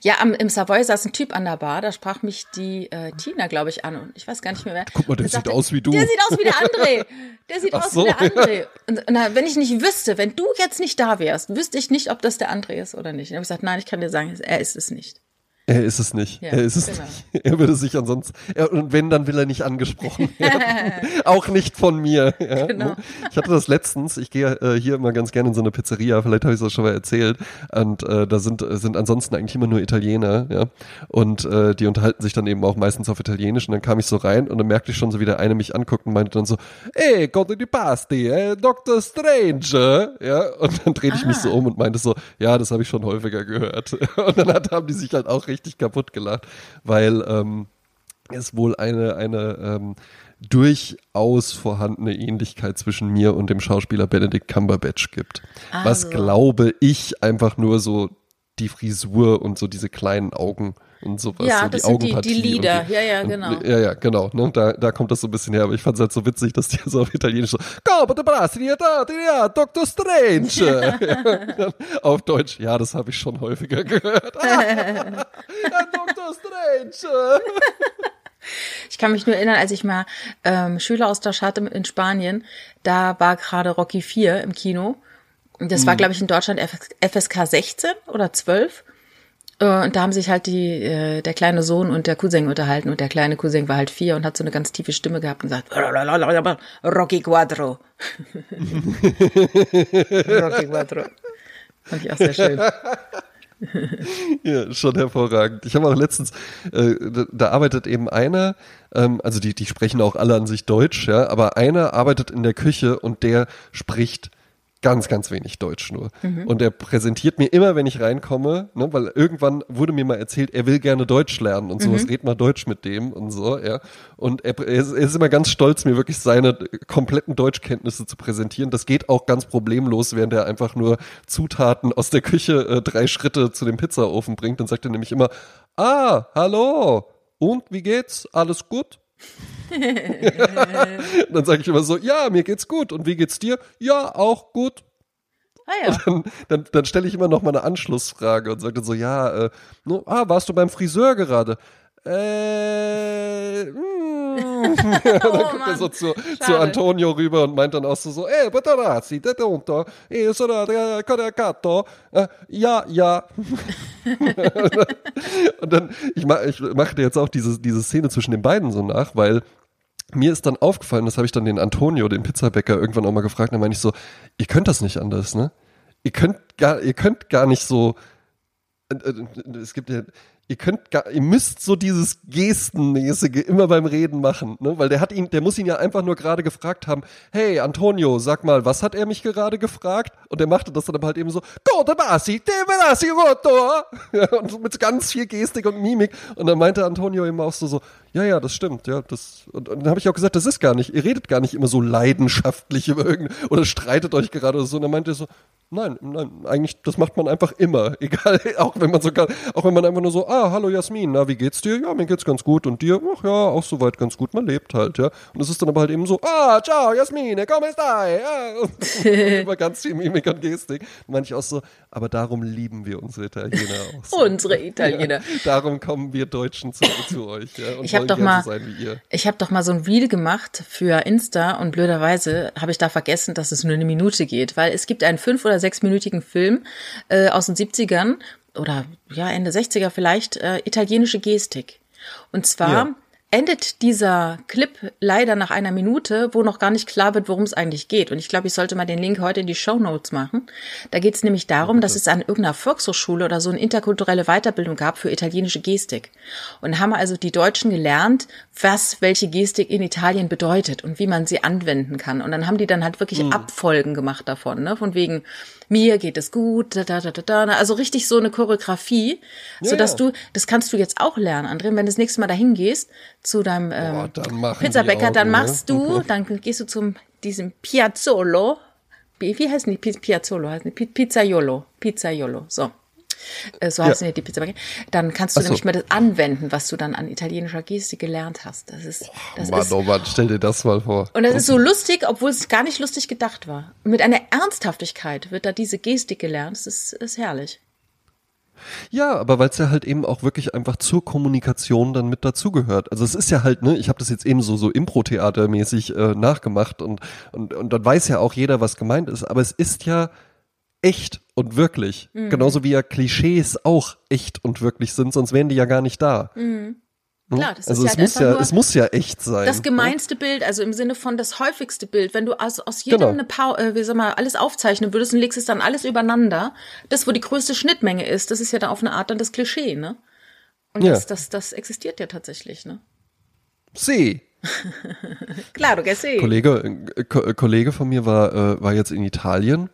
Ja, am, im Savoy saß ein Typ an der Bar, da sprach mich die äh, Tina, glaube ich, an und ich weiß gar nicht mehr wer. Guck mal, der Und sieht aus wie du. Der sieht aus wie der André. Der sieht Ach aus so, wie der André. Und, und na, wenn ich nicht wüsste, wenn du jetzt nicht da wärst, wüsste ich nicht, ob das der André ist oder nicht. Dann habe ich gesagt, nein, ich kann dir sagen, er ist es nicht. Er ist es nicht. Ja, er ist es genau. nicht. Er würde sich ansonsten, er, und wenn, dann will er nicht angesprochen werden. Auch nicht von mir. Ja, Genau. ne? Ich hatte das letztens, ich gehe äh, hier immer ganz gerne in so eine Pizzeria, vielleicht habe ich das schon mal erzählt. Und äh, da sind, äh, sind ansonsten eigentlich immer nur Italiener, ja. Und äh, die unterhalten sich dann eben auch meistens auf Italienisch. Und dann kam ich so rein und dann merkte ich schon so, wie der eine mich anguckt und meinte dann so, ey, Conte di Pasti, eh, Dr. Strange. Ja, und dann drehte ich mich Ah. so um und meinte so, ja, das habe ich schon häufiger gehört. Und dann hat, haben die sich halt auch richtig kaputt gelacht, weil ähm, es wohl eine, eine ähm, durchaus vorhandene Ähnlichkeit zwischen mir und dem Schauspieler Benedict Cumberbatch gibt. Was Also. glaube ich einfach nur so die Frisur und so diese kleinen Augen und sowas. Ja, so das die sind die- die und Lider. Ja, ja, genau. Und, ja, ja, genau. Ne? Da, da kommt das so ein bisschen her. Aber ich fand es halt so witzig, dass die so auf Italienisch so, "Come to Brasili, da, ja, Dr. Strange. ja, auf Deutsch, ja, das habe ich schon häufiger gehört. ja, Dr. Strange. Ich kann mich nur erinnern, als ich mal ähm, Schüleraustausch hatte in Spanien, da war gerade Rocky 4 im Kino. Und Das war, glaube ich, in Deutschland FSK 16 oder 12. Äh, Und da haben sich halt die, äh, der kleine Sohn und der Cousin unterhalten und der kleine Cousin war halt vier und hat so eine ganz tiefe Stimme gehabt und sagt, Rocky Quadro. Rocky Quadro. Fand ich auch sehr schön. Ja, schon hervorragend. Ich habe auch letztens, äh, da, da arbeitet eben einer, ähm, also die, die sprechen auch alle an sich Deutsch, ja, aber einer arbeitet in der Küche und der spricht ganz, ganz wenig Deutsch nur. Mhm. Und er präsentiert mir immer, wenn ich reinkomme, ne, weil irgendwann wurde mir mal erzählt, er will gerne Deutsch lernen und sowas, Mhm. red mal Deutsch mit dem und so, ja. Und er, er, ist, er ist immer ganz stolz, mir wirklich seine kompletten Deutschkenntnisse zu präsentieren. Das geht auch ganz problemlos, während er einfach nur Zutaten aus der Küche äh, drei Schritte zu dem Pizzaofen bringt. Dann sagt er nämlich immer, ah, hallo, und wie geht's? Alles gut? dann sage ich immer so, ja, mir geht's gut. Und wie geht's dir? Ja, auch gut. Ah ja. Dann, dann, dann stelle ich immer noch mal eine Anschlussfrage und sage dann so, ja, äh, no, ah, warst du beim Friseur gerade? Äh, mm. dann kommt er so zu, zu Oh. Antonio rüber und meint dann auch so, so eh, Patarazzi, de tonto, eh, sono de Codacatto, äh, ja, ja. und dann, ich, ma, ich mache dir jetzt auch diese, diese Szene zwischen den beiden so nach, weil mir ist dann aufgefallen, das habe ich dann den Antonio, den Pizzabäcker, irgendwann auch mal gefragt, dann meine ich so, ihr könnt das nicht anders, ne? Ihr könnt gar, ihr könnt gar nicht so, äh, äh, es gibt ja, ihr könnt gar, ihr müsst so dieses Gestenmäßige immer beim Reden machen, ne? Weil der hat ihn, der muss ihn ja einfach nur gerade gefragt haben, hey Antonio, sag mal, was hat er mich gerade gefragt? Und er machte das dann halt eben so, Basi, te verasi rotto. Ja, Und mit ganz viel Gestik und Mimik. Und dann meinte Antonio immer auch so, so, ja, ja, das stimmt, ja, das, und, und dann habe ich auch gesagt, das ist gar nicht, ihr redet gar nicht immer so leidenschaftlich über irgendein, oder streitet euch gerade oder so. Und dann meinte er so, nein, nein, eigentlich, das macht man einfach immer, egal, auch wenn man sogar, auch wenn man einfach nur so, ah, hallo Jasmin, na, wie geht's dir? Ja, mir geht's ganz gut und dir? Ach ja, auch soweit ganz gut, man lebt halt, ja. Und es ist dann aber halt eben so, ah, ciao, Jasmine, come stai? Ja, und, immer ganz viel Mimik und Gestik. Und meinte ich auch so, aber darum lieben wir unsere Italiener auch so. Unsere Italiener. Ja, darum kommen wir Deutschen zu, zu euch, ja, und Ich hab wollen doch mal-. Ich habe doch mal so ein Reel gemacht für Insta und blöderweise habe ich da vergessen, dass es nur eine Minute geht, weil es gibt einen fünf- oder sechsminütigen Film äh, aus den 70ern oder ja Ende 60er vielleicht, äh, italienische Gestik. Und zwar Ja. Endet dieser Clip leider nach einer Minute, wo noch gar nicht klar wird, worum es eigentlich geht. Und ich glaube, ich sollte mal den Link heute in die Show Notes machen. Da geht es nämlich darum, dass es an irgendeiner Volkshochschule oder so eine interkulturelle Weiterbildung gab für italienische Gestik. Und haben also die Deutschen gelernt, was welche Gestik in Italien bedeutet und wie man sie anwenden kann. Und dann haben die dann halt wirklich Abfolgen gemacht davon, ne? Von wegen, mir geht es gut, da, da, da, da, da. Also richtig so eine Choreografie, Ja, sodass ja. du, das kannst du jetzt auch lernen, André, wenn du das nächste Mal dahin gehst, zu deinem ähm, Boah, dann Pizzabäcker, dann Augen, ne? machst du, dann gehst du zum diesem Piazzolo. Wie, wie heißen die? Pi- Piazzolo heißen die? Pi- Pizzaiolo. Pizzaiolo. So. Äh, So heißen ja. die Pizzabäcker. Dann kannst du so. nämlich mal das anwenden, was du dann an italienischer Gestik gelernt hast. Das ist, das Mann, ist, oh Mann, stell dir das mal vor. und das ist so lustig, obwohl es gar nicht lustig gedacht war. Und mit einer Ernsthaftigkeit wird da diese Gestik gelernt. Das ist, ist herrlich. Ja, aber weil es ja halt eben auch wirklich einfach zur Kommunikation dann mit dazugehört. Also es ist ja halt, ne, ich habe das jetzt eben so so Impro-Theater-mäßig äh, nachgemacht und, und und dann weiß ja auch jeder, was gemeint ist. Aber es ist ja echt und wirklich, Mhm. genauso wie ja Klischees auch echt und wirklich sind, sonst wären die ja gar nicht da. Klar, das also ist es ja muss ja, es muss ja echt sein. das ne? gemeinste Bild, also im Sinne von das häufigste Bild, wenn du aus, aus jedem Genau. eine Pau äh, wie sag mal, alles aufzeichnen würdest und legst es dann alles übereinander, das, wo die größte Schnittmenge ist, das ist ja dann auf eine Art dann das Klischee, ne? Und Ja. das, das, das existiert ja tatsächlich, ne? See. Klar, du gehst eh. Kollege, äh, Ko äh, Kollege von mir war, äh, war jetzt in Italien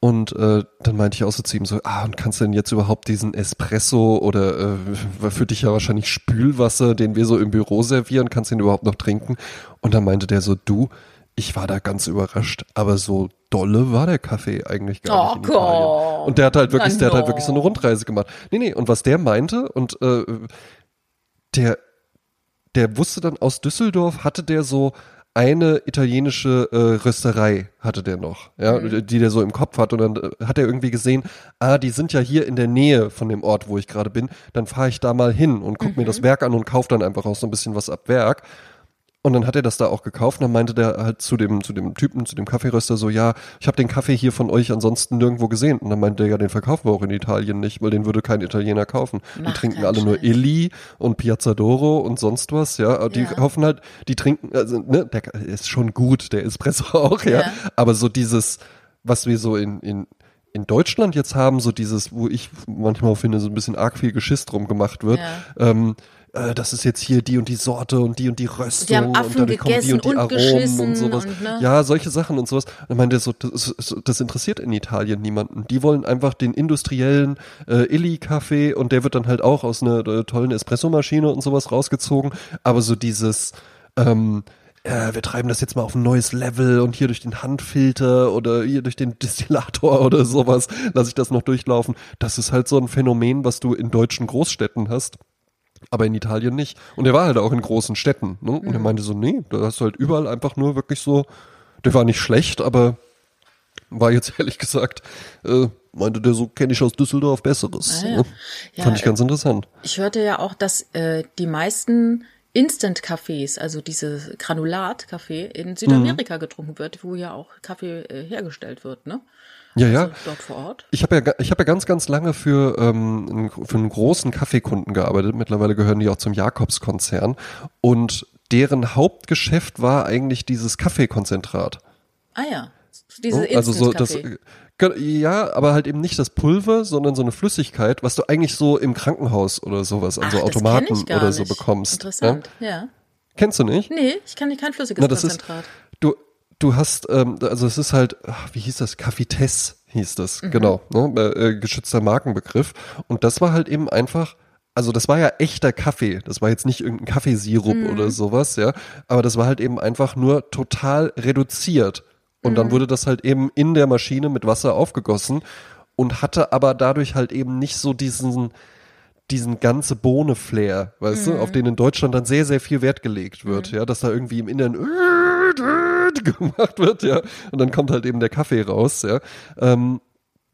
und äh, dann meinte ich auch so zu ihm so, ah, und kannst du denn jetzt überhaupt diesen Espresso oder äh, für dich ja wahrscheinlich Spülwasser, den wir so im Büro servieren, kannst du den überhaupt noch trinken? Und dann meinte der so, du, ich war da ganz überrascht, aber so dolle war der Kaffee eigentlich gar Oh nicht in Italien. Gott. Und der hat halt wirklich, der hat halt wirklich so eine Rundreise gemacht. Nee, nee, und was der meinte und äh, der der wusste dann aus Düsseldorf hatte der so eine italienische äh, Rösterei hatte der noch, ja, die der so im Kopf hat. Und dann äh, hat er irgendwie gesehen, ah, die sind ja hier in der Nähe von dem Ort, wo ich gerade bin, dann fahre ich da mal hin und guck mir das Werk an und kauf dann einfach auch so ein bisschen was ab Werk. Und dann hat er das da auch gekauft und dann meinte der halt zu dem, zu dem Typen, zu dem Kaffeeröster so, ja, ich habe den Kaffee hier von euch ansonsten nirgendwo gesehen. Und dann meinte der, ja, den verkaufen wir auch in Italien nicht, weil den würde kein Italiener kaufen. Die Macht trinken keinen alle nur Scheiß. Illy und Piazzadoro und sonst was, ja. Die Ja. kaufen halt, die trinken, also, ne, der ist schon gut, der Espresso auch, ja. Ja. Aber so dieses, was wir so in, in, in Deutschland jetzt haben, so dieses, wo ich manchmal finde, so ein bisschen arg viel Geschiss drum gemacht wird, Ja. ähm, äh, das ist jetzt hier die und die Sorte und die und die Röstung Die haben Affen und dadurch kommen die und die und Aromen und sowas. und, ne? Ja, solche Sachen und sowas. Und er meinte so, das, das interessiert in Italien niemanden. Die wollen einfach den industriellen äh, Illy-Kaffee und der wird dann halt auch aus einer äh, tollen Espressomaschine und sowas rausgezogen. Aber so dieses ähm, äh, wir treiben das jetzt mal auf ein neues Level und hier durch den Handfilter oder hier durch den Distillator oder sowas lasse ich das noch durchlaufen. Das ist halt so ein Phänomen, was du in deutschen Großstädten hast. Aber in Italien nicht. Und er war halt auch in großen Städten. Ne? Und er meinte so, nee, da hast du halt überall einfach nur wirklich so, der war nicht schlecht, aber war jetzt ehrlich gesagt, äh, meinte der so, kenne ich aus Düsseldorf Besseres. Ah, ja. ne? Ja, Fand ich ganz interessant. Ich hörte ja auch, dass äh, die meisten Instant-Cafés, also diese Granulat-Kaffee, in Südamerika getrunken wird, wo ja auch Kaffee äh, hergestellt wird, ne? Ja, ja. Also dort vor Ort. Ich habe ja, ich habe ja ganz, ganz lange für, ähm, einen- für einen großen Kaffeekunden gearbeitet. Mittlerweile gehören die auch zum Jakobs-Konzern. Und deren Hauptgeschäft war eigentlich dieses Kaffeekonzentrat. Ah ja, diese also so das, ja, aber halt eben nicht das Pulver, sondern so eine Flüssigkeit, was du eigentlich so im Krankenhaus oder sowas an Ach, so Automaten oder so nicht. bekommst. Ja? Interessant, ja. Kennst du nicht? Nee, ich kann kein flüssiges Na, das ist, Konzentrat. Du, hast, ähm, also es ist halt, ach, wie hieß das? Cafetesse hieß das, genau, ne? äh, geschützter Markenbegriff. Und das war halt eben einfach, also das war ja echter Kaffee. Das war jetzt nicht irgendein Kaffeesirup oder sowas, ja. Aber das war halt eben einfach nur total reduziert. Und dann wurde das halt eben in der Maschine mit Wasser aufgegossen und hatte aber dadurch halt eben nicht so diesen, diesen ganze Bohne-Flair, weißt du, auf den in Deutschland dann sehr, sehr viel Wert gelegt wird, ja, dass da irgendwie im Inneren gemacht wird, ja, und dann kommt halt eben der Kaffee raus, ja. Ähm,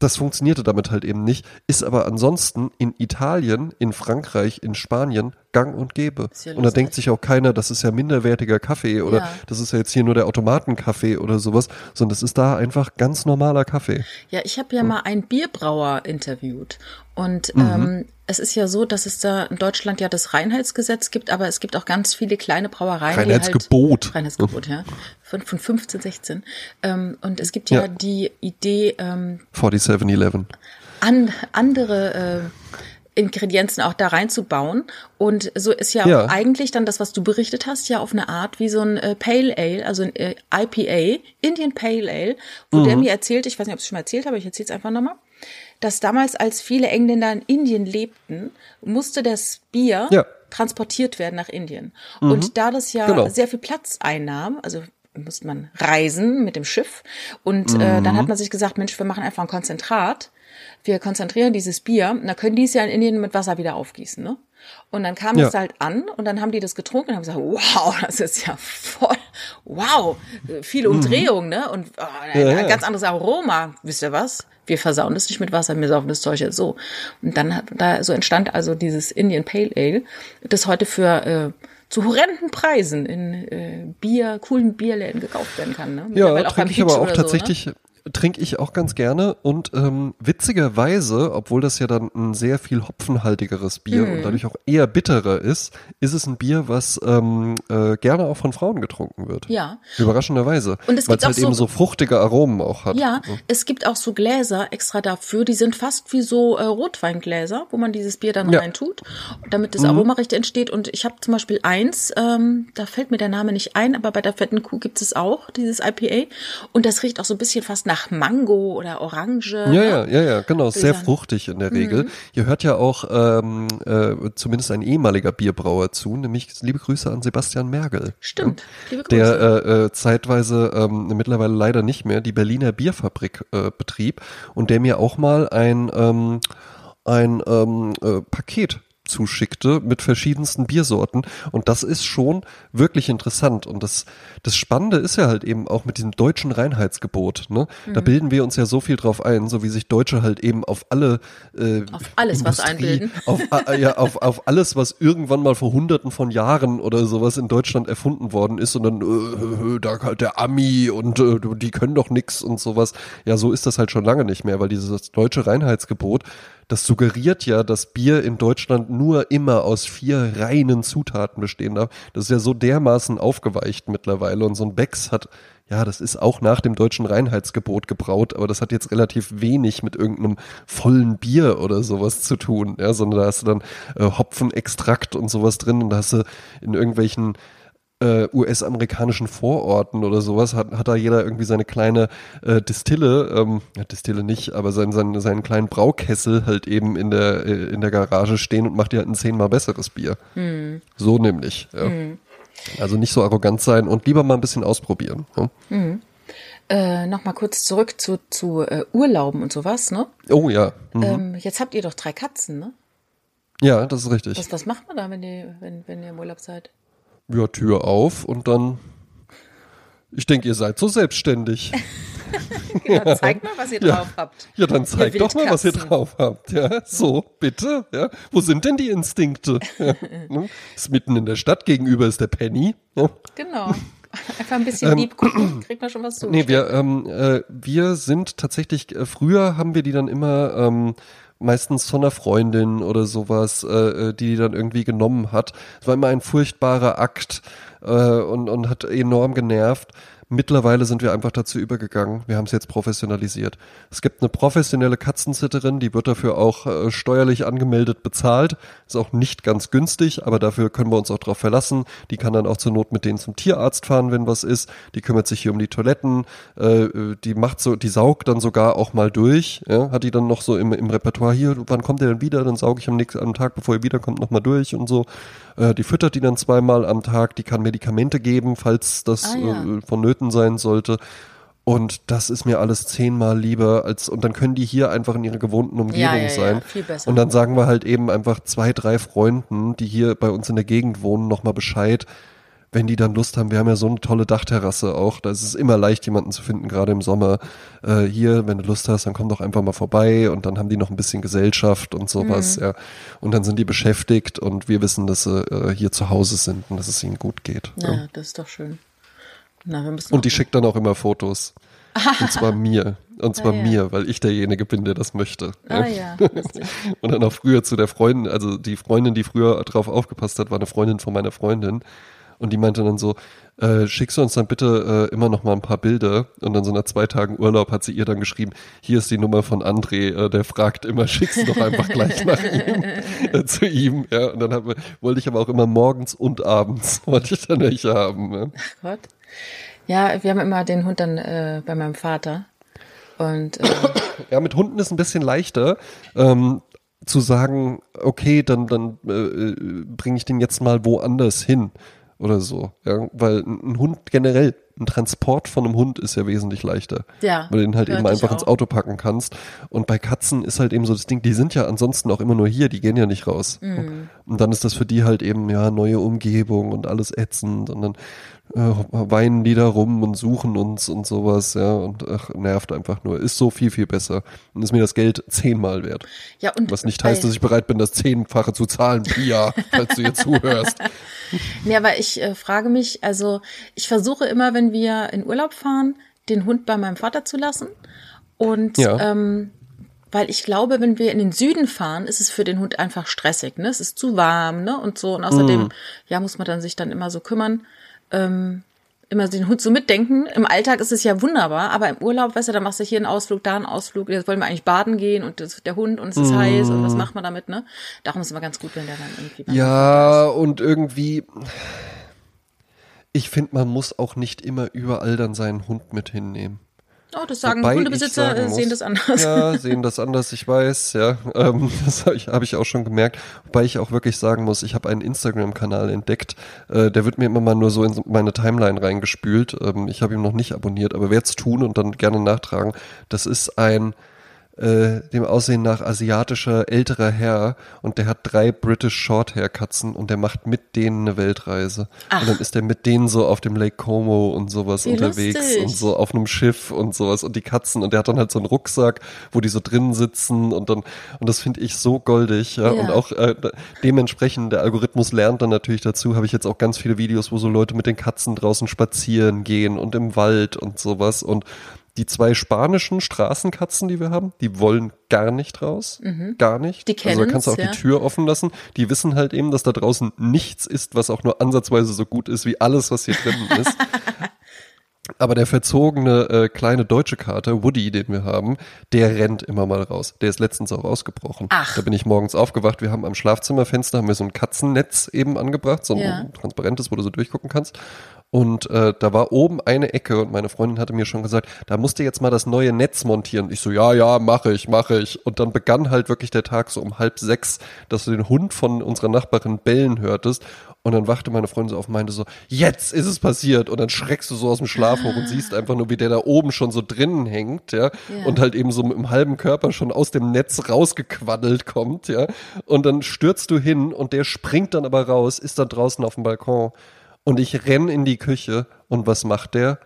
das funktionierte damit halt eben nicht, ist aber ansonsten in Italien, in Frankreich, in Spanien gang und gäbe. Ja und da denkt sich auch keiner, das ist ja minderwertiger Kaffee oder Ja. das ist ja jetzt hier nur der Automatenkaffee oder sowas, sondern das ist da einfach ganz normaler Kaffee. Ja, ich habe ja mal einen Bierbrauer interviewt. Und Mhm. ähm, es ist ja so, dass es da in Deutschland ja das Reinheitsgesetz gibt, aber es gibt auch ganz viele kleine Brauereien. Reinheitsgebot. Halt, Reinheitsgebot, ja. Von, von 15, 16. Ähm, und es gibt ja, Ja. die Idee, ähm, 4711. an, andere äh, Ingredienzen auch da reinzubauen. Und so ist ja, Ja. eigentlich dann das, was du berichtet hast, ja auf eine Art wie so ein äh, Pale Ale, also ein äh, IPA, Indian Pale Ale, wo Mhm. der mir erzählt, ich weiß nicht, ob ich es schon mal erzählt habe, ich erzähle es einfach nochmal, dass damals, als viele Engländer in Indien lebten, musste das Bier Ja. transportiert werden nach Indien. Und da das ja Genau. sehr viel Platz einnahm, also musste man reisen mit dem Schiff und äh, dann hat man sich gesagt, Mensch, wir machen einfach ein Konzentrat. Wir konzentrieren dieses Bier und dann können die es ja in Indien mit Wasser wieder aufgießen, ne? Und dann kam Ja. es halt an und dann haben die das getrunken und haben gesagt, wow, das ist ja voll, wow, viele Umdrehungen, ne? Und oh, ein, Mhm. Ja, ja. ganz anderes Aroma. Wisst ihr was? Wir versauen das nicht mit Wasser, wir saufen das Zeug jetzt so. Und dann hat da so entstand also dieses Indian Pale Ale, das heute für äh, zu horrenden Preisen in äh, Bier, coolen Bierläden gekauft werden kann. Ne? Ja, trinke ich aber auch oder so, ne? Trinke ich auch ganz gerne und ähm, witzigerweise, obwohl das ja dann ein sehr viel hopfenhaltigeres Bier Mhm. und dadurch auch eher bitterer ist, ist es ein Bier, was ähm, äh, gerne auch von Frauen getrunken wird. Ja. Überraschenderweise. Und es gibt es halt auch eben so- so fruchtige Aromen auch hat. Ja, es gibt auch so Gläser extra dafür, die sind fast wie so äh, Rotweingläser, wo man dieses Bier dann Ja. rein tut, damit das Aroma richtig entsteht. Und ich habe zum Beispiel eins, ähm, da fällt mir der Name nicht ein, aber bei der fetten Kuh gibt es auch dieses IPA. Und das riecht auch so ein bisschen fast nach Mango oder Orange. Ja, ne? ja, ja, ja, genau. Sehr fruchtig in Mhm. der Regel. Ihr hört ja auch ähm, äh, zumindest ein ehemaliger Bierbrauer zu, nämlich liebe Grüße an Sebastian Mergel. Stimmt. Liebe Grüße. der äh, äh, zeitweise ähm, mittlerweile leider nicht mehr die Berliner Bierfabrik äh, betrieb und der mir auch mal ein ähm, ein ähm, äh, Paket zuschickte mit verschiedensten Biersorten und das ist schon wirklich interessant und das das Spannende ist ja halt eben auch mit diesem deutschen Reinheitsgebot ne da Mhm. bilden wir uns ja so viel drauf ein so wie sich Deutsche halt eben auf alle äh, Auf alles was Industrie, einbilden. auf, äh, ja, auf, auf alles, was irgendwann mal vor hunderten von Jahren oder sowas in Deutschland erfunden worden ist und dann, äh, äh, da halt der Ami und äh, die können doch nix und sowas. Ja, so ist das halt schon lange nicht mehr, weil dieses deutsche Reinheitsgebot, das suggeriert ja, dass Bier in Deutschland nur immer aus vier reinen Zutaten bestehen darf. Das ist ja so dermaßen aufgeweicht mittlerweile und so ein Becks hat ja, das ist auch nach dem deutschen Reinheitsgebot gebraut, aber das hat jetzt relativ wenig mit irgendeinem vollen Bier oder sowas zu tun, ja, sondern da hast du dann äh, Hopfenextrakt und sowas drin und da hast du in irgendwelchen äh, US-amerikanischen Vororten oder sowas hat, hat da jeder irgendwie seine kleine äh, Distille, ähm, ja, Distille nicht, aber seinen, seinen, seinen kleinen Braukessel halt eben in der, äh, in der Garage stehen und macht dir halt ein zehnmal besseres Bier. Hm. So nämlich. Ja. Hm. Also nicht so arrogant sein und lieber mal ein bisschen ausprobieren. Ja? Mhm. Äh, Nochmal kurz zurück zu, zu äh, Urlauben und sowas, ne? Oh ja. Mhm. Ähm, jetzt habt ihr doch drei Katzen, ne? Ja, das ist richtig. Was, was macht man da, wenn ihr, wenn, wenn ihr im Urlaub seid? Ja, Tür auf und dann. Ich denke, ihr seid so selbstständig. genau, ja. zeigt mal, was ihr drauf habt. Ja, dann zeigt doch mal, was ihr drauf habt. Ja, so, bitte. Ja, wo sind denn die Instinkte? Ja, ne? Ist mitten in der Stadt, gegenüber ist der Penny. Ja. Genau. Einfach ein bisschen ähm, lieb gucken, kriegt man schon was zu. Nee, wir, ähm, äh, wir sind tatsächlich, äh, früher haben wir die dann immer ähm, meistens von einer Freundin oder sowas, äh, äh die die dann irgendwie genommen hat. Es war immer ein furchtbarer Akt äh, und, und hat enorm genervt. Mittlerweile sind wir einfach dazu übergegangen. Wir haben es jetzt professionalisiert. Es gibt eine professionelle Katzensitterin, die wird dafür auch äh, steuerlich angemeldet bezahlt. Ist auch nicht ganz günstig, aber dafür können wir uns auch darauf verlassen. Die kann dann auch zur Not mit denen zum Tierarzt fahren, wenn was ist. Die kümmert sich hier um die Toiletten. Äh, die macht so, die saugt dann sogar auch mal durch. Ja? Hat die dann noch so im, im Repertoire hier, wann kommt der denn wieder? Dann sauge ich am nächsten am Tag, bevor er wiederkommt, nochmal durch und so. Äh, die füttert die dann zweimal am Tag. Die kann Medikamente geben, falls das ah, ja. äh, vonnöten sein sollte. Und das ist mir alles zehnmal lieber als, und dann können die hier einfach in ihrer gewohnten Umgebung ja, ja, sein. Und dann sagen wir halt eben einfach zwei, drei Freunden, die hier bei uns in der Gegend wohnen, nochmal Bescheid, wenn die dann Lust haben. Wir haben ja so eine tolle Dachterrasse auch. Da ist es immer leicht, jemanden zu finden, gerade im Sommer. Äh, hier, wenn du Lust hast, dann komm doch einfach mal vorbei und dann haben die noch ein bisschen Gesellschaft und sowas, mhm. ja. Und dann sind die beschäftigt und wir wissen, dass sie äh, hier zu Hause sind und dass es ihnen gut geht. Ja, ja. das ist doch schön. Na, und die schickt dann auch immer Fotos. Und zwar mir. Und zwar ah, ja. mir, weil ich derjenige bin, der das möchte. Ah ja. Und dann auch früher zu der Freundin, also die Freundin, die früher drauf aufgepasst hat, war eine Freundin von meiner Freundin. Und die meinte dann so, äh, schickst du uns dann bitte äh, immer noch mal ein paar Bilder? Und dann so nach zwei Tagen Urlaub hat sie ihr dann geschrieben, hier ist die Nummer von André, äh, der fragt immer, schickst du doch einfach gleich nach ihm, äh, zu ihm. Ja, und dann hab, wollte ich aber auch immer morgens und abends, wollte ich dann welche haben. Ja. Ach Gott. Ja, wir haben immer den Hund dann äh, bei meinem Vater. Und äh, ja, mit Hunden ist ein bisschen leichter. Ähm, zu sagen, okay, dann, dann äh, äh bringe ich den jetzt mal woanders hin oder so. Ja, weil ein Hund generell, ein Transport von einem Hund ist ja wesentlich leichter. Ja. Weil du den halt eben einfach ins Auto packen kannst. Und bei Katzen ist halt eben so das Ding, die sind ja ansonsten auch immer nur hier, die gehen ja nicht raus. Mhm. Und dann ist das für die halt eben, ja, neue Umgebung und alles ätzend und dann äh, weinen die da rum und suchen uns und sowas, ja, und ach, nervt einfach nur. Ist so viel, viel besser. Und ist mir das Geld zehnmal wert. Ja, und Was nicht heißt, dass ich bereit bin, das Zehnfache zu zahlen, Pia, falls du hier zuhörst. Nee, aber ich äh, frage mich, also ich versuche immer, wenn wir in Urlaub fahren, den Hund bei meinem Vater zu lassen. Und ja. ähm, weil ich glaube, wenn wir in den Süden fahren, ist es für den Hund einfach stressig, ne? Es ist zu warm, ne? Und so. Und außerdem, mm. ja, muss man dann sich dann immer so kümmern ähm, immer den Hund so mitdenken. Im Alltag ist es ja wunderbar, aber im Urlaub, weißt du, da machst du hier einen Ausflug, da einen Ausflug, jetzt wollen wir eigentlich baden gehen und das, der Hund und es ist mm. heiß und was macht man damit, ne? Darum ist es immer ganz gut, wenn der dann irgendwie. Ja, und irgendwie, ich finde, man muss auch nicht immer überall dann seinen Hund mit hinnehmen. Oh, das sagen Wobei Hundebesitzer, sagen muss, sehen das anders. Ja, sehen das anders, ich weiß, ja. Ähm, das habe ich, hab ich auch schon gemerkt. Wobei ich auch wirklich sagen muss, ich habe einen Instagram-Kanal entdeckt, äh, der wird mir immer mal nur so in meine Timeline reingespült. Ähm, ich habe ihn noch nicht abonniert, aber werde es tun und dann gerne nachtragen. Das ist ein äh, dem Aussehen nach asiatischer älterer Herr und der hat drei British Shorthair Katzen und der macht mit denen eine Weltreise. Ach. Und dann ist er mit denen so auf dem Lake Como und sowas Wie unterwegs lustig. und so auf einem Schiff und sowas und die Katzen und der hat dann halt so einen Rucksack, wo die so drin sitzen und dann und das finde ich so goldig, ja, ja. und auch äh, dementsprechend der Algorithmus lernt dann natürlich dazu, habe ich jetzt auch ganz viele Videos, wo so Leute mit den Katzen draußen spazieren gehen und im Wald und sowas und Die zwei spanischen Straßenkatzen, die wir haben, die wollen gar nicht raus. Gar nicht. Mhm. Die also da kannst du auch ja. die Tür offen lassen. Die wissen halt eben, dass da draußen nichts ist, was auch nur ansatzweise so gut ist wie alles, was hier drinnen ist. Aber der verzogene äh, kleine deutsche Kater, Woody, den wir haben, der rennt immer mal raus. Der ist letztens auch ausgebrochen. Ach. Da bin ich morgens aufgewacht. Wir haben am Schlafzimmerfenster haben wir so ein Katzennetz eben angebracht, so ein Ja. transparentes, wo du so durchgucken kannst. Und äh, da war oben eine Ecke und meine Freundin hatte mir schon gesagt, da musst du jetzt mal das neue Netz montieren. Ich so, ja, ja, mache ich, mache ich. Und dann begann halt wirklich der Tag so um halb sechs, dass du den Hund von unserer Nachbarin bellen hörtest. Und dann wachte meine Freundin so auf und meinte so, jetzt ist es passiert. Und dann schreckst du so aus dem Schlaf hoch und siehst einfach nur, wie der da oben schon so drinnen hängt, ja. Ja. Und halt eben so mit dem halben Körper schon aus dem Netz rausgequaddelt kommt, ja. Und dann stürzt du hin und der springt dann aber raus, ist dann draußen auf dem Balkon. Und ich renn in die Küche und was macht der?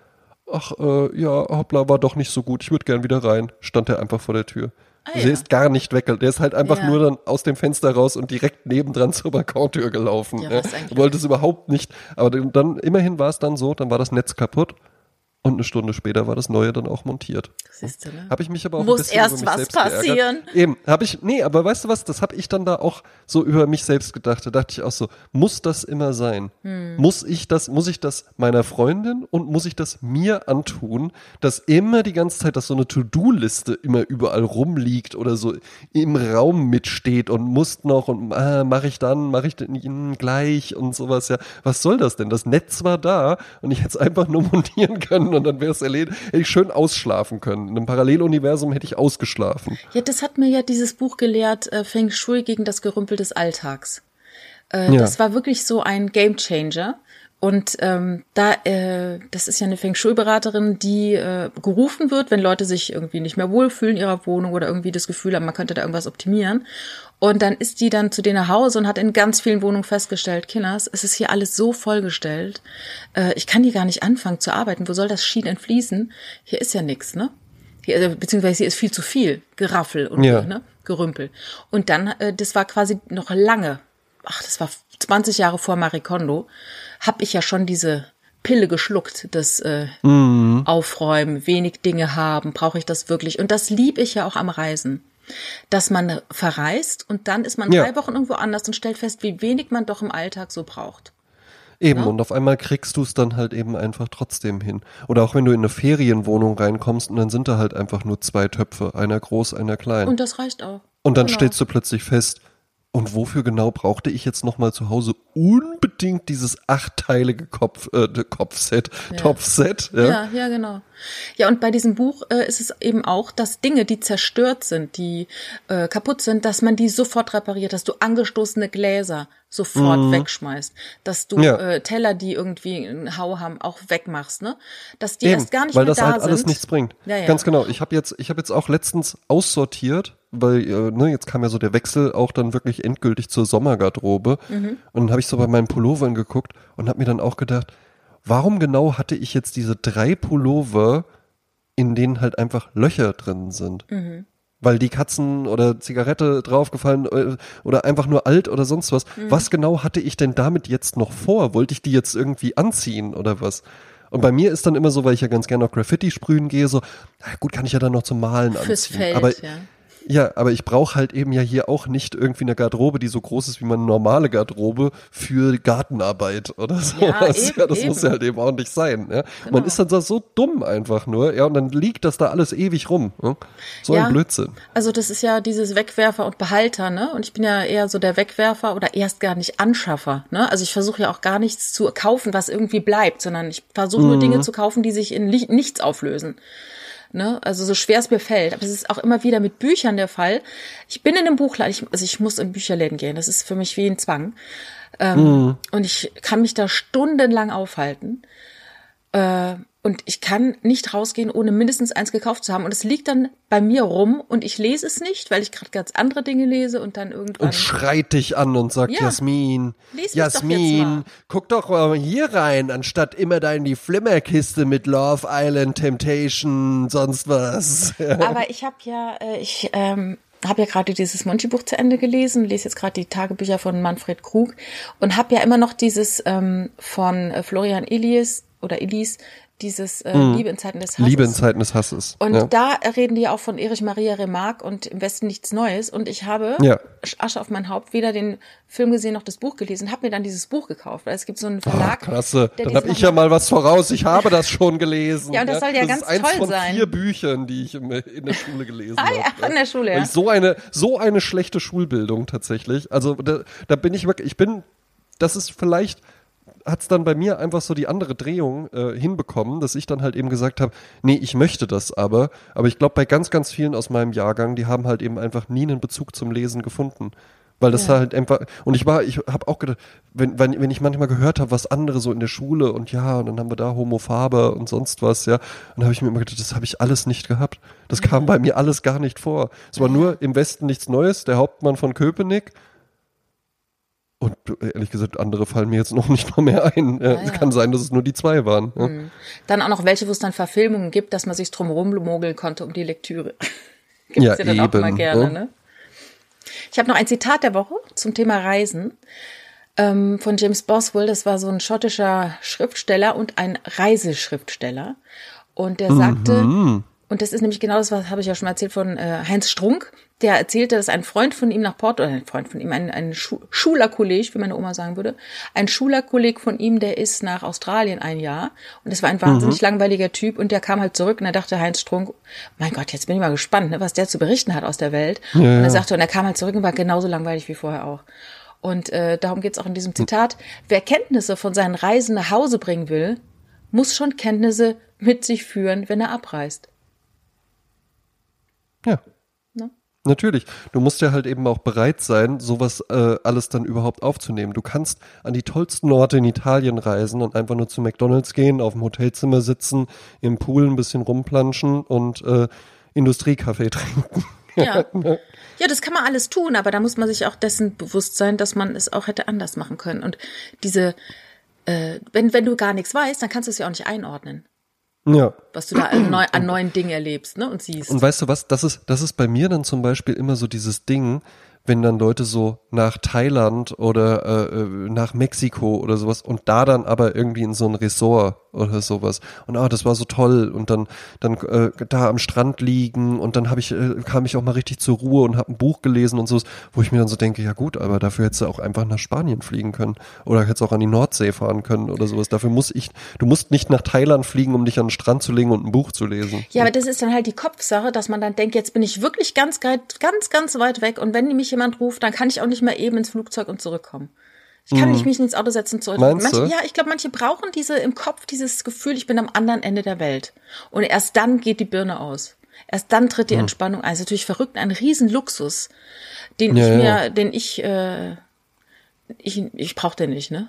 Ach, äh, ja, hoppla, war doch nicht so gut. Ich würde gern wieder rein. Stand er einfach vor der Tür. Ah, Also ja. Der ist gar nicht weg. Der ist halt einfach Ja. nur dann aus dem Fenster raus und direkt nebendran zur Balkontür gelaufen. Ja, Ja. Wollte es überhaupt nicht. Aber dann immerhin war es dann so, dann war das Netz kaputt und eine Stunde später war das neue dann auch montiert. Siehst du, ne? Habe ich mich aber auch Muss erst über mich was selbst geärgert. passieren. Eben, habe ich, nee, aber weißt du was, das habe ich dann da auch so über mich selbst gedacht. Da dachte ich auch so, muss das immer sein? Hm. Muss ich das, muss ich das meiner Freundin und muss ich das mir antun, dass immer die ganze Zeit, dass so eine To-Do-Liste immer überall rumliegt oder so im Raum mitsteht und muss noch und ah, mache ich dann, mache ich denn gleich und sowas, ja. Was soll das denn? Das Netz war da und ich hätte es einfach nur montieren können und dann wäre es erledigt, hätte ich schön ausschlafen können. In einem Paralleluniversum hätte ich ausgeschlafen. Ja, das hat mir ja dieses Buch gelehrt, äh, Feng Shui gegen das Gerümpel des Alltags. Äh, Ja. Das war wirklich so ein Game Changer. Und ähm, da, äh, das ist ja eine Feng Shui-Beraterin, die äh, gerufen wird, wenn Leute sich irgendwie nicht mehr wohlfühlen in ihrer Wohnung oder irgendwie das Gefühl haben, man könnte da irgendwas optimieren. Und dann ist die dann zu denen nach Hause und hat in ganz vielen Wohnungen festgestellt, Kinders, es ist hier alles so vollgestellt, äh, ich kann hier gar nicht anfangen zu arbeiten. Wo soll das Schienen entfließen? Hier ist ja nichts, ne? Hier, also, beziehungsweise hier ist viel zu viel Geraffel und Ja. ne, Gerümpel. Und dann, äh, das war quasi noch lange, ach, das war 20 Jahre vor Marie Kondo, habe ich ja schon diese Pille geschluckt, das äh, Aufräumen, wenig Dinge haben, brauche ich das wirklich? Und das liebe ich ja auch am Reisen. Dass man verreist und dann ist man Ja. drei Wochen irgendwo anders und stellt fest, wie wenig man doch im Alltag so braucht. Eben, Ja. und auf einmal kriegst du es dann halt eben einfach trotzdem hin. Oder auch wenn du in eine Ferienwohnung reinkommst und dann sind da halt einfach nur zwei Töpfe, einer groß, einer klein. Und das reicht auch. Und dann Genau. stellst du plötzlich fest, und wofür genau brauchte ich jetzt nochmal zu Hause unbedingt dieses achtteilige Kopf, äh, Kopfset, Topfset? Ja. Ja, ja, genau. Ja, und bei diesem Buch äh, ist es eben auch, dass Dinge, die zerstört sind, die äh, kaputt sind, dass man die sofort repariert, dass du angestoßene Gläser sofort wegschmeißt, dass du Mhm. Ja. äh, Teller, die irgendwie einen Hau haben, auch wegmachst, ne? Dass die Eben, erst gar nicht weil mehr das da halt alles sind. nichts bringt. Ja, ja. Ganz genau. Ich habe jetzt, ich habe jetzt auch letztens aussortiert, weil äh, ne, jetzt kam ja so der Wechsel auch dann wirklich endgültig zur Sommergarderobe. Mhm. Und dann habe ich so bei meinen Pullovern geguckt und habe mir dann auch gedacht, warum genau hatte ich jetzt diese drei Pullover, in denen halt einfach Löcher drin sind? Mhm. Weil die Katzen oder Zigarette draufgefallen äh, oder einfach nur alt oder sonst was. Mhm. Was genau hatte ich denn damit jetzt noch vor? Wollte ich die jetzt irgendwie anziehen oder was? Und bei mir ist dann immer so, weil ich ja ganz gerne auf Graffiti sprühen gehe, so, na gut, kann ich ja dann noch zum Malen Fürs anziehen. Feld, aber ja. Ja, aber ich brauche halt eben ja hier auch nicht irgendwie eine Garderobe, die so groß ist wie meine normale Garderobe für Gartenarbeit oder sowas. eben, Ja, das eben. muss ja halt eben auch nicht sein. Ja? Man Genau. ist dann so, so dumm einfach nur, ja, und dann liegt das da alles ewig rum. Ja? So Ja. ein Blödsinn. Also das ist ja dieses Wegwerfer und Behalter, ne? Und ich bin ja eher so der Wegwerfer oder erst gar nicht Anschaffer, ne? Also ich versuche ja auch gar nichts zu kaufen, was irgendwie bleibt, sondern ich versuche nur Dinge zu kaufen, die sich in nichts auflösen. Ne? Also so schwer es mir fällt. Aber es ist auch immer wieder mit Büchern der Fall. Ich bin in einem Buchladen, ich, also ich muss in Bücherläden gehen. Das ist für mich wie ein Zwang. Ähm, Und ich kann mich da stundenlang aufhalten. Äh, und ich kann nicht rausgehen, ohne mindestens eins gekauft zu haben. Und es liegt dann bei mir rum und ich lese es nicht, weil ich gerade ganz andere Dinge lese und dann irgendwann. Und schreit dich an und sagt, Ja. Jasmin, doch Jasmin, mal. guck doch mal hier rein, anstatt immer da in die Flimmerkiste mit Love Island, Temptation, sonst was. Aber ich habe ja, äh, ich ähm, habe ja gerade dieses Monty-Buch zu Ende gelesen, lese jetzt gerade die Tagebücher von Manfred Krug und habe ja immer noch dieses ähm, von äh, Florian Elias oder Elise dieses äh, Liebe in Zeiten des Hasses. Mhm. Liebe in Zeiten des Hasses. Und ja. da reden die ja auch von Erich Maria Remarque und im Westen nichts Neues. Und ich habe Ja. Asche auf mein Haupt weder den Film gesehen noch das Buch gelesen, habe mir dann dieses Buch gekauft, weil es gibt so einen Ah, Verlag. klasse, der dann habe ich ja mal was voraus. Ich habe das schon gelesen. Ja, und das soll ja ganz ist eins toll von sein. vier Büchern, die ich im, in der Schule gelesen Ah, habe. ja, an der Schule, ja. so eine so eine schlechte Schulbildung tatsächlich. Also da, da bin ich wirklich, ich bin, das ist vielleicht hat es dann bei mir einfach so die andere Drehung äh, hinbekommen, dass ich dann halt eben gesagt habe, nee, ich möchte das aber. Aber ich glaube, bei ganz, ganz vielen aus meinem Jahrgang, die haben halt eben einfach nie einen Bezug zum Lesen gefunden. Weil das Ja. halt einfach, und ich war, ich habe auch gedacht, wenn, wenn, wenn ich manchmal gehört habe, was andere so in der Schule und ja, und dann haben wir da Homophabe und sonst was, ja, dann habe ich mir immer gedacht, das habe ich alles nicht gehabt. Das kam bei mir alles gar nicht vor. Es war nur im Westen nichts Neues, der Hauptmann von Köpenick. Und ehrlich gesagt, andere fallen mir jetzt noch nicht mal mehr ein. Äh, Ah, Es ja. kann sein, dass es nur die zwei waren. Ja. Dann auch noch welche, wo es dann Verfilmungen gibt, dass man sich drum rummogeln konnte um die Lektüre. Gibt's Ja, ja, dann auch eben, mal gerne, ne? ne? Ich habe noch ein Zitat der Woche zum Thema Reisen ähm, von James Boswell. Das war so ein schottischer Schriftsteller und ein Reiseschriftsteller. Und der sagte, Mhm. und das ist nämlich genau das, was habe ich ja schon mal erzählt von äh, Heinz Strunk, der erzählte, dass ein Freund von ihm nach Porto, oder ein Freund von ihm, ein, ein Schu Schulerkolleg, wie meine Oma sagen würde, ein Schulerkolleg von ihm, der ist nach Australien ein Jahr und das war ein wahnsinnig langweiliger Typ und der kam halt zurück und er dachte Heinz Strunk, mein Gott, jetzt bin ich mal gespannt, ne, was der zu berichten hat aus der Welt. und er sagte, und er kam halt zurück und war genauso langweilig wie vorher auch. Und äh, darum geht's auch in diesem Zitat. Wer Kenntnisse von seinen Reisen nach Hause bringen will, muss schon Kenntnisse mit sich führen, wenn er abreist. Ja. Ne? Natürlich. Du musst ja halt eben auch bereit sein, sowas äh, alles dann überhaupt aufzunehmen. Du kannst an die tollsten Orte in Italien reisen und einfach nur zu McDonalds gehen, auf dem Hotelzimmer sitzen, im Pool ein bisschen rumplanschen und äh, Industriekaffee trinken. Ja. ja, das kann man alles tun, aber da muss man sich auch dessen bewusst sein, dass man es auch hätte anders machen können. Und diese, äh, wenn, wenn du gar nichts weißt, dann kannst du es ja auch nicht einordnen, Ja. was du da an, neu, an neuen Dingen erlebst ne, und siehst. Und weißt du was, das ist, das ist bei mir dann zum Beispiel immer so dieses Ding, wenn dann Leute so nach Thailand oder äh, äh, nach Mexiko oder sowas und da dann aber irgendwie in so ein Resort oder sowas und ah, das war so toll und dann dann äh, da am Strand liegen und dann habe ich äh, kam ich auch mal richtig zur Ruhe und habe ein Buch gelesen und so, wo ich mir dann so denke, ja gut, aber dafür hättest du auch einfach nach Spanien fliegen können oder hättest auch an die Nordsee fahren können oder sowas. Dafür muss ich, du musst nicht nach Thailand fliegen, um dich an den Strand zu legen und ein Buch zu lesen. Ja, aber das ist dann halt die Kopfsache, dass man dann denkt, jetzt bin ich wirklich ganz, ganz, ganz, ganz weit weg und wenn mich jemand ruft, dann kann ich auch nicht mehr eben ins Flugzeug und zurückkommen. Ich kann nicht mich ins Auto setzen zurück. Meinst manche, du? Ja, ich glaube, manche brauchen diese im Kopf dieses Gefühl, ich bin am anderen Ende der Welt. Und erst dann geht die Birne aus. Erst dann tritt die Entspannung ein. Das ist natürlich verrückt, ein Riesenluxus, den Ja, ich mir, ja. den ich, äh, ich, ich brauche den nicht, ne?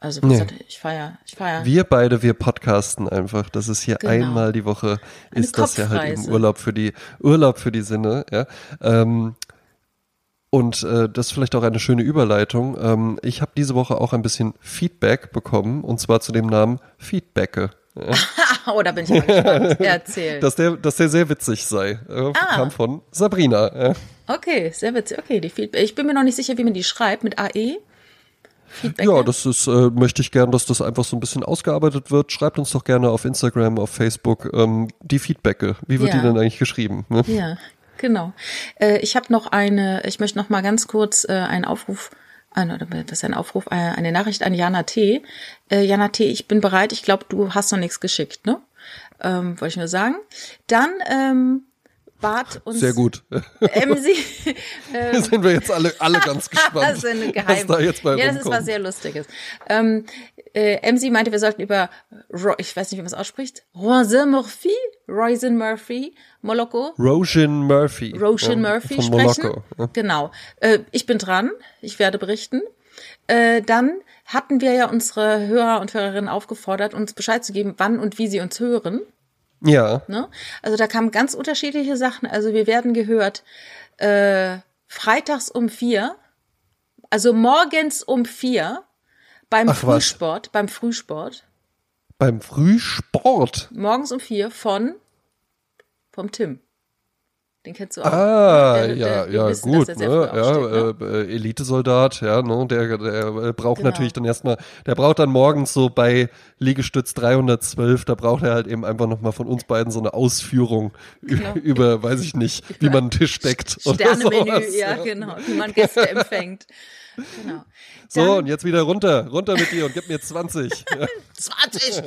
Also, Nee. gesagt, ich feier, ich feier. Wir beide, wir podcasten einfach. Das ist hier Genau. einmal die Woche, Eine ist das ja halt eben. Urlaub für die, Urlaub für die Sinne, ja. Ähm, und äh, das ist vielleicht auch eine schöne Überleitung. Ähm, ich habe diese Woche auch ein bisschen Feedback bekommen und zwar zu dem Namen Feedbacke. oh, da bin ich mal gespannt. Erzähl. Dass der, dass der sehr witzig sei. Äh, Ah. Kam von Sabrina. Ja. Okay, sehr witzig. Okay, die Feedback. Ich bin mir noch nicht sicher, wie man die schreibt. Mit AE? Feedback. Ja, das ist, äh, möchte ich gern, dass das einfach so ein bisschen ausgearbeitet wird. Schreibt uns doch gerne auf Instagram, auf Facebook ähm, die Feedbacke. Wie wird Ja. die denn eigentlich geschrieben? Ne? Ja, genau. Äh, ich habe noch eine, ich möchte noch mal ganz kurz äh, einen Aufruf, äh, was ist ein Aufruf, äh, eine Nachricht an Jana T. Äh, Jana T, ich bin bereit. Ich glaube, du hast noch nichts geschickt, ne? Ähm, Wollte ich nur sagen. Dann ähm, bat uns Sehr gut. Emsi. sind wir jetzt alle, alle ganz gespannt, Das ist eine was da jetzt bei Ja, das ist was sehr Lustiges. Ähm, äh, meinte, wir sollten über, Ro ich weiß nicht, wie man es ausspricht, Roisin Murphy, Roisin Murphy, Moloko, Roshan Murphy. Ja, Murphy von sprechen. Moloko. Ja. Genau. Äh, ich bin dran. Ich werde berichten. Äh, dann hatten wir ja unsere Hörer und Hörerinnen aufgefordert, uns Bescheid zu geben, wann und wie sie uns hören. Ja, Ne? Also da kamen ganz unterschiedliche Sachen. Also wir werden gehört äh, freitags um vier, also morgens um vier beim Ach, was. Frühsport, beim Frühsport, beim Frühsport. morgens um vier von vom Tim. Den kennst du auch. Ah, Der- der- ja, ja, wissen, gut, ne? ja, ne? äh, äh, Elitesoldat, ja, ne? Der, der äh, braucht Genau. natürlich dann erstmal, der braucht dann morgens so bei Liegestütz 312, da braucht er halt eben einfach nochmal von uns beiden so eine Ausführung Genau. über, weiß ich nicht, wie man einen Tisch deckt. Sternemenü, sowas, ja, genau, wie man Gäste empfängt. Genau. So, Dann- und jetzt wieder runter, runter mit dir und gib mir 20. Ja, 20,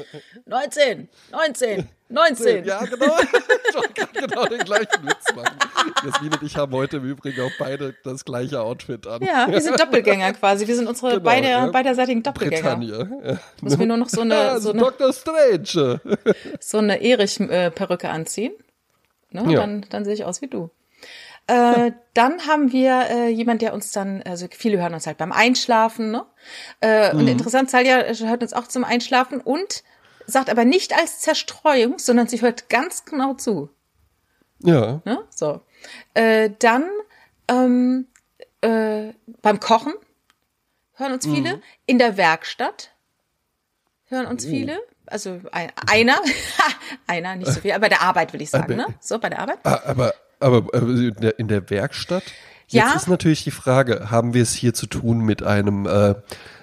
19, 19, 19. ja genau. Ich genau den gleichen Witz machen. Jasmin und ich haben heute im Übrigen auch beide das gleiche Outfit an. Ja, wir sind Doppelgänger quasi. Wir sind unsere Genau, beide, ja. beiderseitigen Doppelgänger. Bretagne. Ja. Müssen wir nur noch so eine, Ja, so so eine, Dr. Strange. so eine Erich-Perücke anziehen. Ne? Ja. Dann, dann sehe ich aus wie du. Äh, dann haben wir äh, jemand, der uns dann, also viele hören uns halt beim Einschlafen, ne? Äh, Mhm. Und interessant, Salja hört uns auch zum Einschlafen und sagt aber nicht als Zerstreuung, sondern sie hört ganz genau zu. Ja. Ne? So. Äh, dann ähm, äh, beim Kochen hören uns viele. In der Werkstatt hören uns viele. Also ein, einer, einer, nicht so viel, aber bei der Arbeit will ich sagen, ne? So, bei der Arbeit. Ah, Aber, aber äh, in der, in der Werkstatt? Ja. Jetzt ist natürlich die Frage, haben wir es hier zu tun mit einem, äh,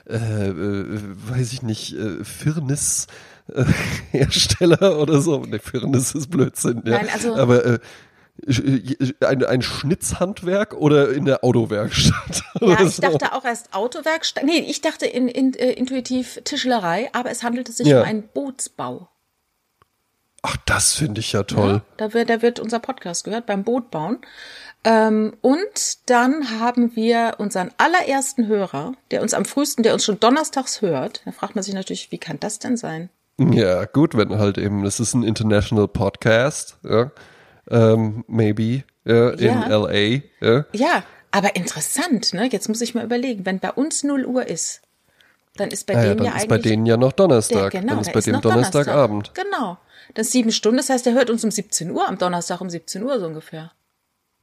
äh, äh, weiß ich nicht, äh, Firnis äh, Hersteller oder so? Ne, Firnis ist Blödsinn, ja. Nein, also- Aber äh, ein, ein Schnitzhandwerk oder in der Autowerkstatt? Ja, ich so? dachte auch erst Autowerkstatt. Nee, ich dachte in, in, äh, intuitiv Tischlerei, aber es handelte sich Ja. um einen Bootsbau. Ach, das finde ich ja toll. Da wird, da wird unser Podcast gehört beim Bootbauen. Ähm, und dann haben wir unseren allerersten Hörer, der uns am frühesten, der uns schon donnerstags hört. Da fragt man sich natürlich, wie kann das denn sein? Ja, gut, wenn halt eben, das ist ein International Podcast, ja, ähm, maybe, ja, in Ja. LA, ja. Ja, aber interessant, ne? Jetzt muss ich mal überlegen, wenn bei uns 0 Uhr ist, dann ist bei Ah, ja, dem ja ist eigentlich bei denen ja noch Donnerstag, der, genau, dann ist bei dem noch Donnerstagabend. Donnerstag. Genau. Das ist sieben Stunden, das heißt, der hört uns um 17 Uhr, am Donnerstag um 17 Uhr so ungefähr.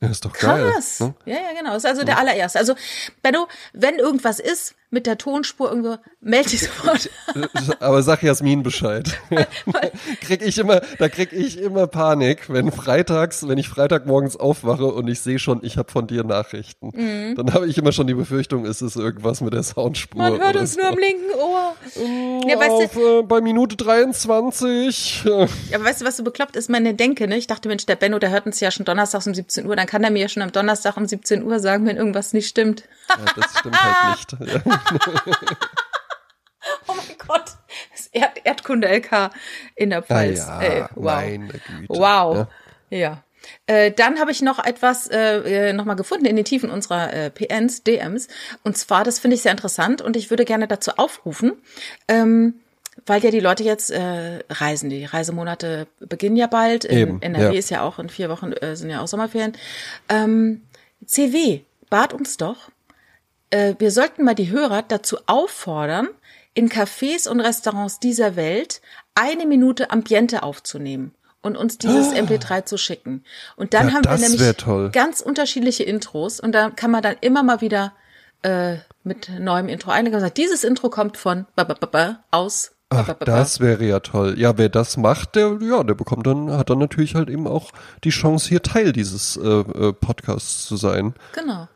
Ja, ist doch geil. Krass. Ne? Ja, ja, genau. Das ist also der allererste. Also, Benno, wenn irgendwas ist mit der Tonspur irgendwo, melde dich sofort. Aber sag Jasmin Bescheid. krieg ich immer, da krieg ich immer Panik, wenn freitags, wenn ich Freitagmorgens aufwache und ich sehe schon, ich habe von dir Nachrichten. Mhm. Dann habe ich immer schon die Befürchtung, es ist irgendwas mit der Soundspur. Man hört uns so. nur am linken Ohr. Ja, weißt Auf, äh, bei Minute 23. du, aber weißt du, was so bekloppt ist? Meine Denke, ne? Ich dachte, Mensch, der Benno, der hört uns ja schon donnerstags um 17 Uhr, dann kann er mir ja schon am Donnerstag um 17 Uhr sagen, wenn irgendwas nicht stimmt. Ja, das stimmt halt nicht. Oh mein Gott. Das Erd Erdkunde-LK in der Pfalz. Ah ja, Ey, wow. Wow. Ja. Ja. Äh, dann habe ich noch etwas äh, äh, nochmal gefunden in den Tiefen unserer äh, PNs, DMs. Und zwar, das finde ich sehr interessant und ich würde gerne dazu aufrufen, ähm, weil ja die Leute jetzt äh, reisen. Die Reisemonate beginnen ja bald. In Eben, NRW ja. ist ja auch in vier Wochen, äh, sind ja auch Sommerferien. Ähm, CW, bat uns doch, äh, wir sollten mal die Hörer dazu auffordern, in Cafés und Restaurants dieser Welt eine Minute Ambiente aufzunehmen und uns dieses MP3 zu schicken. Und dann Ja, haben wir nämlich ganz unterschiedliche Intros und da kann man dann immer mal wieder äh, mit neuem Intro einigen. Sagt, dieses Intro kommt von ba, ba, ba, ba, aus. Ach, ba, ba, ba. das wäre ja toll. Ja, wer das macht, der, ja, der bekommt dann, hat dann natürlich halt eben auch die Chance, hier Teil dieses äh, äh, Podcasts zu sein. Genau.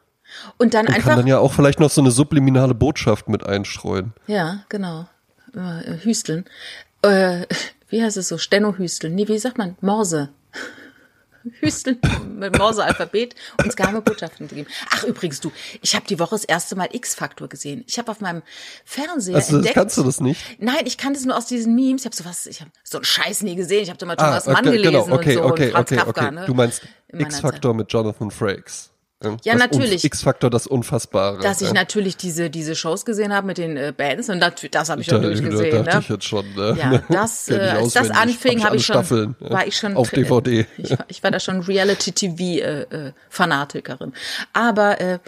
Und dann Und einfach. kann dann ja auch vielleicht noch so eine subliminale Botschaft mit einstreuen. Ja, genau. Äh, Hüsteln. Äh, wie heißt es so? Steno-Hüsteln. Nee, wie sagt man? Morse. Hüsteln mit Morse-Alphabet uns geheime Botschaften gegeben. Ach, übrigens, du, ich habe die Woche das erste Mal X-Faktor gesehen. Ich habe auf meinem Fernseher Also, das entdeckt. kannst du das nicht? Nein, ich kannte es nur aus diesen Memes. Ich habe sowas, ich habe so einen Scheiß nie gesehen. Ich habe da mal Ah, Thomas Mann okay, gelesen genau, okay, und so okay, und Franz okay, Kafka. okay. Ne? Du meinst X-Factor mit Jonathan Frakes. Ja, das natürlich. X-Factor, das Unfassbare. dass ich ja. natürlich diese, diese Shows gesehen habe mit den äh, Bands und das, das habe ich Da, natürlich da gesehen. dachte ne? ich jetzt schon. Ne? Ja, das, äh, als das anfing, Hab habe ich ich schon, Staffeln, war ich schon Auf DVD. Ich, war- ich war da schon Reality-TV-Fanatikerin. Aber äh,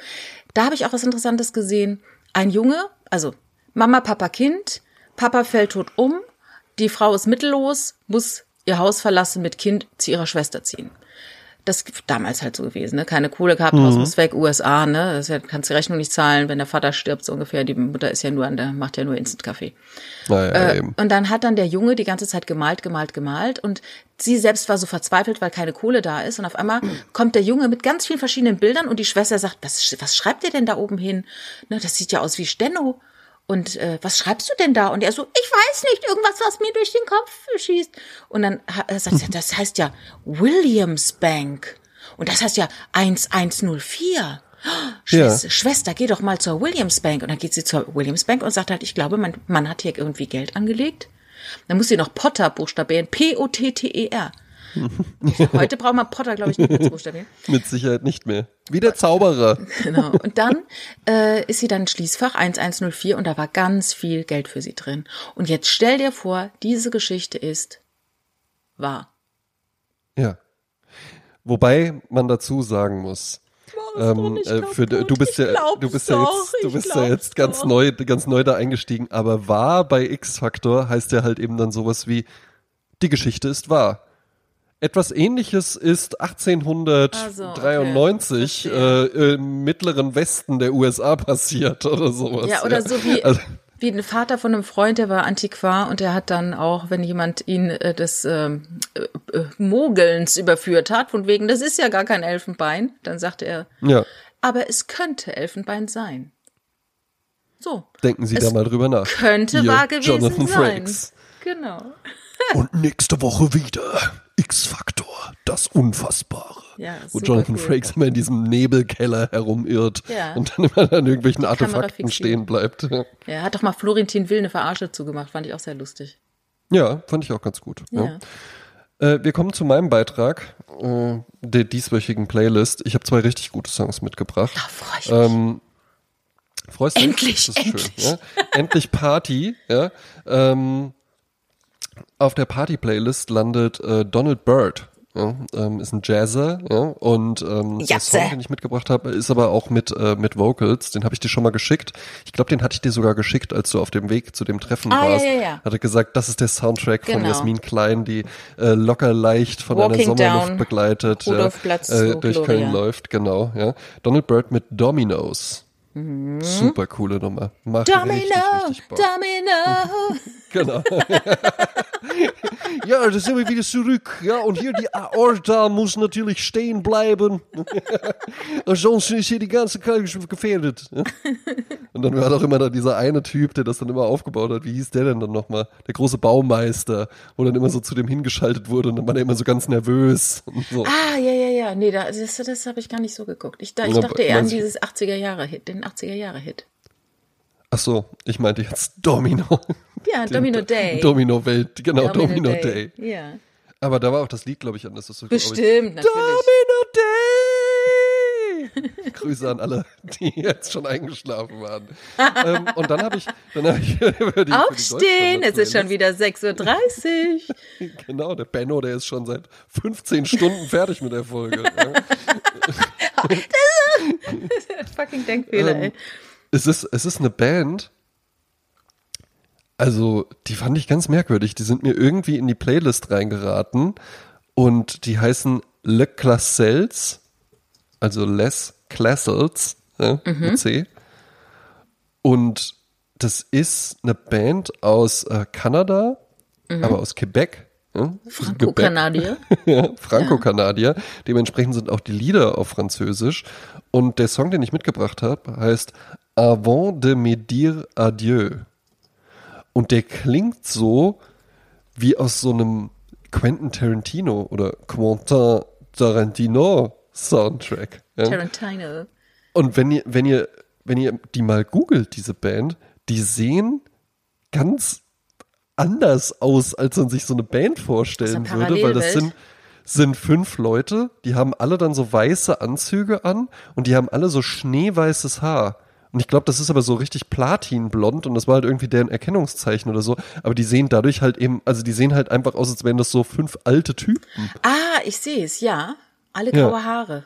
da habe ich auch was Interessantes gesehen. Ein Junge, also Mama, Papa, Kind, Papa fällt tot um, die Frau ist mittellos, muss ihr Haus verlassen, mit Kind zu ihrer Schwester ziehen. Das damals halt so gewesen, ne? Keine Kohle gehabt, Haus muss weg, USA, ne? Das ist ja, kannst die Rechnung nicht zahlen, wenn der Vater stirbt, so ungefähr. Die Mutter ist ja nur an der, macht ja nur Instant-Kaffee. Naja, Äh, eben. und dann hat dann der Junge die ganze Zeit gemalt, gemalt, gemalt und sie selbst war so verzweifelt, weil keine Kohle da ist und auf einmal kommt der Junge mit ganz vielen verschiedenen Bildern und die Schwester sagt, was, was schreibt ihr denn da oben hin? Ne, das sieht ja aus wie Steno. Und äh, was schreibst du denn da? Und er so, ich weiß nicht, irgendwas, was mir durch den Kopf schießt. Und dann äh, sagt er, das heißt ja Williamsbank. Und das heißt ja 1104. Schwester, Schwester, geh doch mal zur Williamsbank. Und dann geht sie zur Williamsbank und sagt halt, ich glaube, mein Mann hat hier irgendwie Geld angelegt. Dann muss sie noch Potter buchstabieren. P-O-T-T-E-R. Heute braucht man Potter, glaube ich, nicht mehr zu buchstabieren. Mit Sicherheit nicht mehr. Wie der Zauberer. Genau. Und dann äh, ist sie dann Schließfach 1104 und da war ganz viel Geld für sie drin. Und jetzt stell dir vor, diese Geschichte ist wahr. Ja. Wobei man dazu sagen muss, ähm, äh, für, du bist ja, du bist ja jetzt, du bist ja jetzt ganz neu, ganz neu da eingestiegen, aber wahr bei X-Factor heißt ja halt eben dann sowas wie, die Geschichte ist wahr. Etwas ähnliches ist 1893 Also, äh, im mittleren Westen der USA passiert oder sowas. Ja, oder so wie, Also, wie ein Vater von einem Freund, der war Antiquar und der hat dann auch, wenn jemand ihn äh, des ähm, äh, äh, Mogelns überführt hat, von wegen, das ist ja gar kein Elfenbein, dann sagte er, ja, aber es könnte Elfenbein sein. So. denken Sie Es da mal drüber nach. Könnte wahr gewesen Jonathan sein. Frakes. Genau. Und nächste Woche wieder X-Faktor, das Unfassbare. Ja, Wo Jonathan cool. Frakes immer in diesem Nebelkeller herumirrt Ja. und dann immer an irgendwelchen Artefakten stehen bleibt. Ja, hat doch mal Florentin Will eine Verarsche zugemacht, fand ich auch sehr lustig. Ja, fand ich auch ganz gut. Ja. Äh, wir kommen zu meinem Beitrag äh, der dieswöchigen Playlist. Ich habe zwei richtig gute Songs mitgebracht. Da freue ich mich. Ähm, freust du dich? Endlich, Das ist endlich. Schön, ja? Endlich Party. Ja? Ähm, auf der Party-Playlist landet äh, Donald Byrd. Ja? Ähm, ist ein Jazzer. Ja? Und ähm, der. Song, den ich mitgebracht habe, ist aber auch mit, äh, mit Vocals. Den habe ich dir schon mal geschickt. Ich glaube, den hatte ich dir sogar geschickt, als du auf dem Weg zu dem Treffen Ah, ja, warst. ja, ja. Hatte gesagt, das ist der Soundtrack von Genau. Jasmin Klein, die äh, locker leicht von einer Walking Sommerluft down begleitet ja, äh, durch. Köln läuft. Genau, ja. Donald Byrd mit Dominoes. Super coole Nummer. Macht richtig, Mhm. Domino, richtig Bock. Domino. Genau. ja, da sind wir wieder zurück. Ja, und hier die Aorta muss natürlich stehen bleiben. Sonst ist hier die ganze Kalk gefährdet. Und dann war doch immer da dieser eine Typ, der das dann immer aufgebaut hat. Wie hieß der denn dann nochmal? Der große Baumeister, wo dann immer so zu dem hingeschaltet wurde und dann war er immer so ganz nervös. So. Ah, ja, ja, ja. Nee, das, das, das habe ich gar nicht so geguckt. Ich, da- ich dachte eher an dieses 80er-Jahre-Hit, den 80er-Jahre-Hit. Ach so, ich meinte jetzt Domino. Ja, Domino Day. Domino Welt, genau, Domino, Day. Ja. Aber da war auch das Lied, glaube ich, an. Das ist so, glaub ich, Bestimmt, natürlich. Domino Day! Grüße an alle, die jetzt schon eingeschlafen waren. ähm, und dann habe ich, dann habe ich die, Aufstehen, es ist schon wieder 6.30 Uhr. Genau, der Benno, der ist schon seit 15 Stunden fertig mit der Folge. Ja. Fucking Denkfehler, Ähm, ey. es ist, es ist eine Band. Also, die fand ich ganz merkwürdig. Die sind mir irgendwie in die Playlist reingeraten und die heißen Le Classels, also Les Classels, ja, Mhm. mit C. Und das ist eine Band aus äh, Kanada, aber aus Quebec. Franco-Kanadier. ja, Franco-Kanadier. Dementsprechend sind auch die Lieder auf Französisch. Und der Song, den ich mitgebracht habe, heißt Avant de me dire adieu. Und der klingt so wie aus so einem Quentin Tarantino oder Quentin Tarantino Soundtrack. Ja? Tarantino. Und wenn ihr, wenn ihr, wenn ihr die mal googelt, diese Band, die sehen ganz anders aus, als man sich so eine Band vorstellen würde, weil das sind, sind fünf Leute, die haben alle dann so weiße Anzüge an und die haben alle so schneeweißes Haar. Und ich glaube, das ist aber so richtig platinblond und das war halt irgendwie deren Erkennungszeichen oder so. Aber die sehen dadurch halt eben, also die sehen halt einfach aus, als wären das so fünf alte Typen. Ah, ich sehe es, ja. Alle Ja. graue Haare.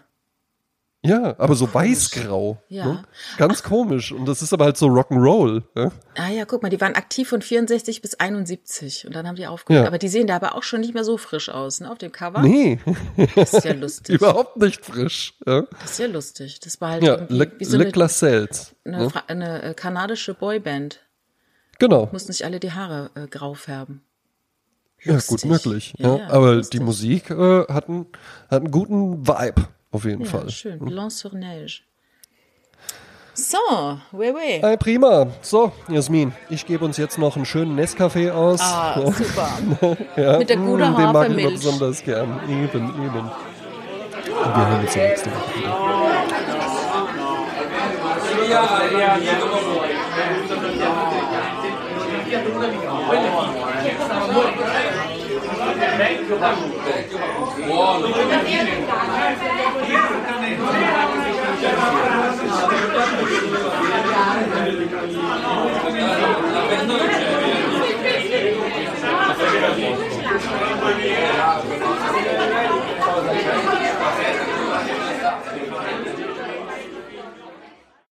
Ja, aber so weißgrau. Ja. Ne? Ganz komisch. Und das ist aber halt so Rock'n'Roll. Ja? Ah ja, guck mal, die waren aktiv von 64 bis 71 und dann haben die aufgehört. Ja. Aber die sehen da aber auch schon nicht mehr so frisch aus, ne, auf dem Cover. Nee, Das ist ja lustig. überhaupt nicht frisch. Ja, Das ist ja lustig. Das war halt ja irgendwie Le, wie so Le eine, eine, Ne? Eine äh, kanadische Boyband. Genau. Mussten sich alle die Haare äh, grau färben. Ja, Lustig. gut möglich. Ja, Ja, ja, aber lustig. die Musik äh, hat, einen, hat einen guten Vibe, auf jeden Ja, Fall. schön. Blanc sur Neige. So, oui, oui. Hey, prima. So, Jasmin, ich gebe uns jetzt noch einen schönen Nescafé aus. Ah, super. ja, mit der mm, guten Den mag ich immer Hafermilch. besonders gern. Eben, eben. Und wir hören uns ja nächste Woche wieder. Grazie.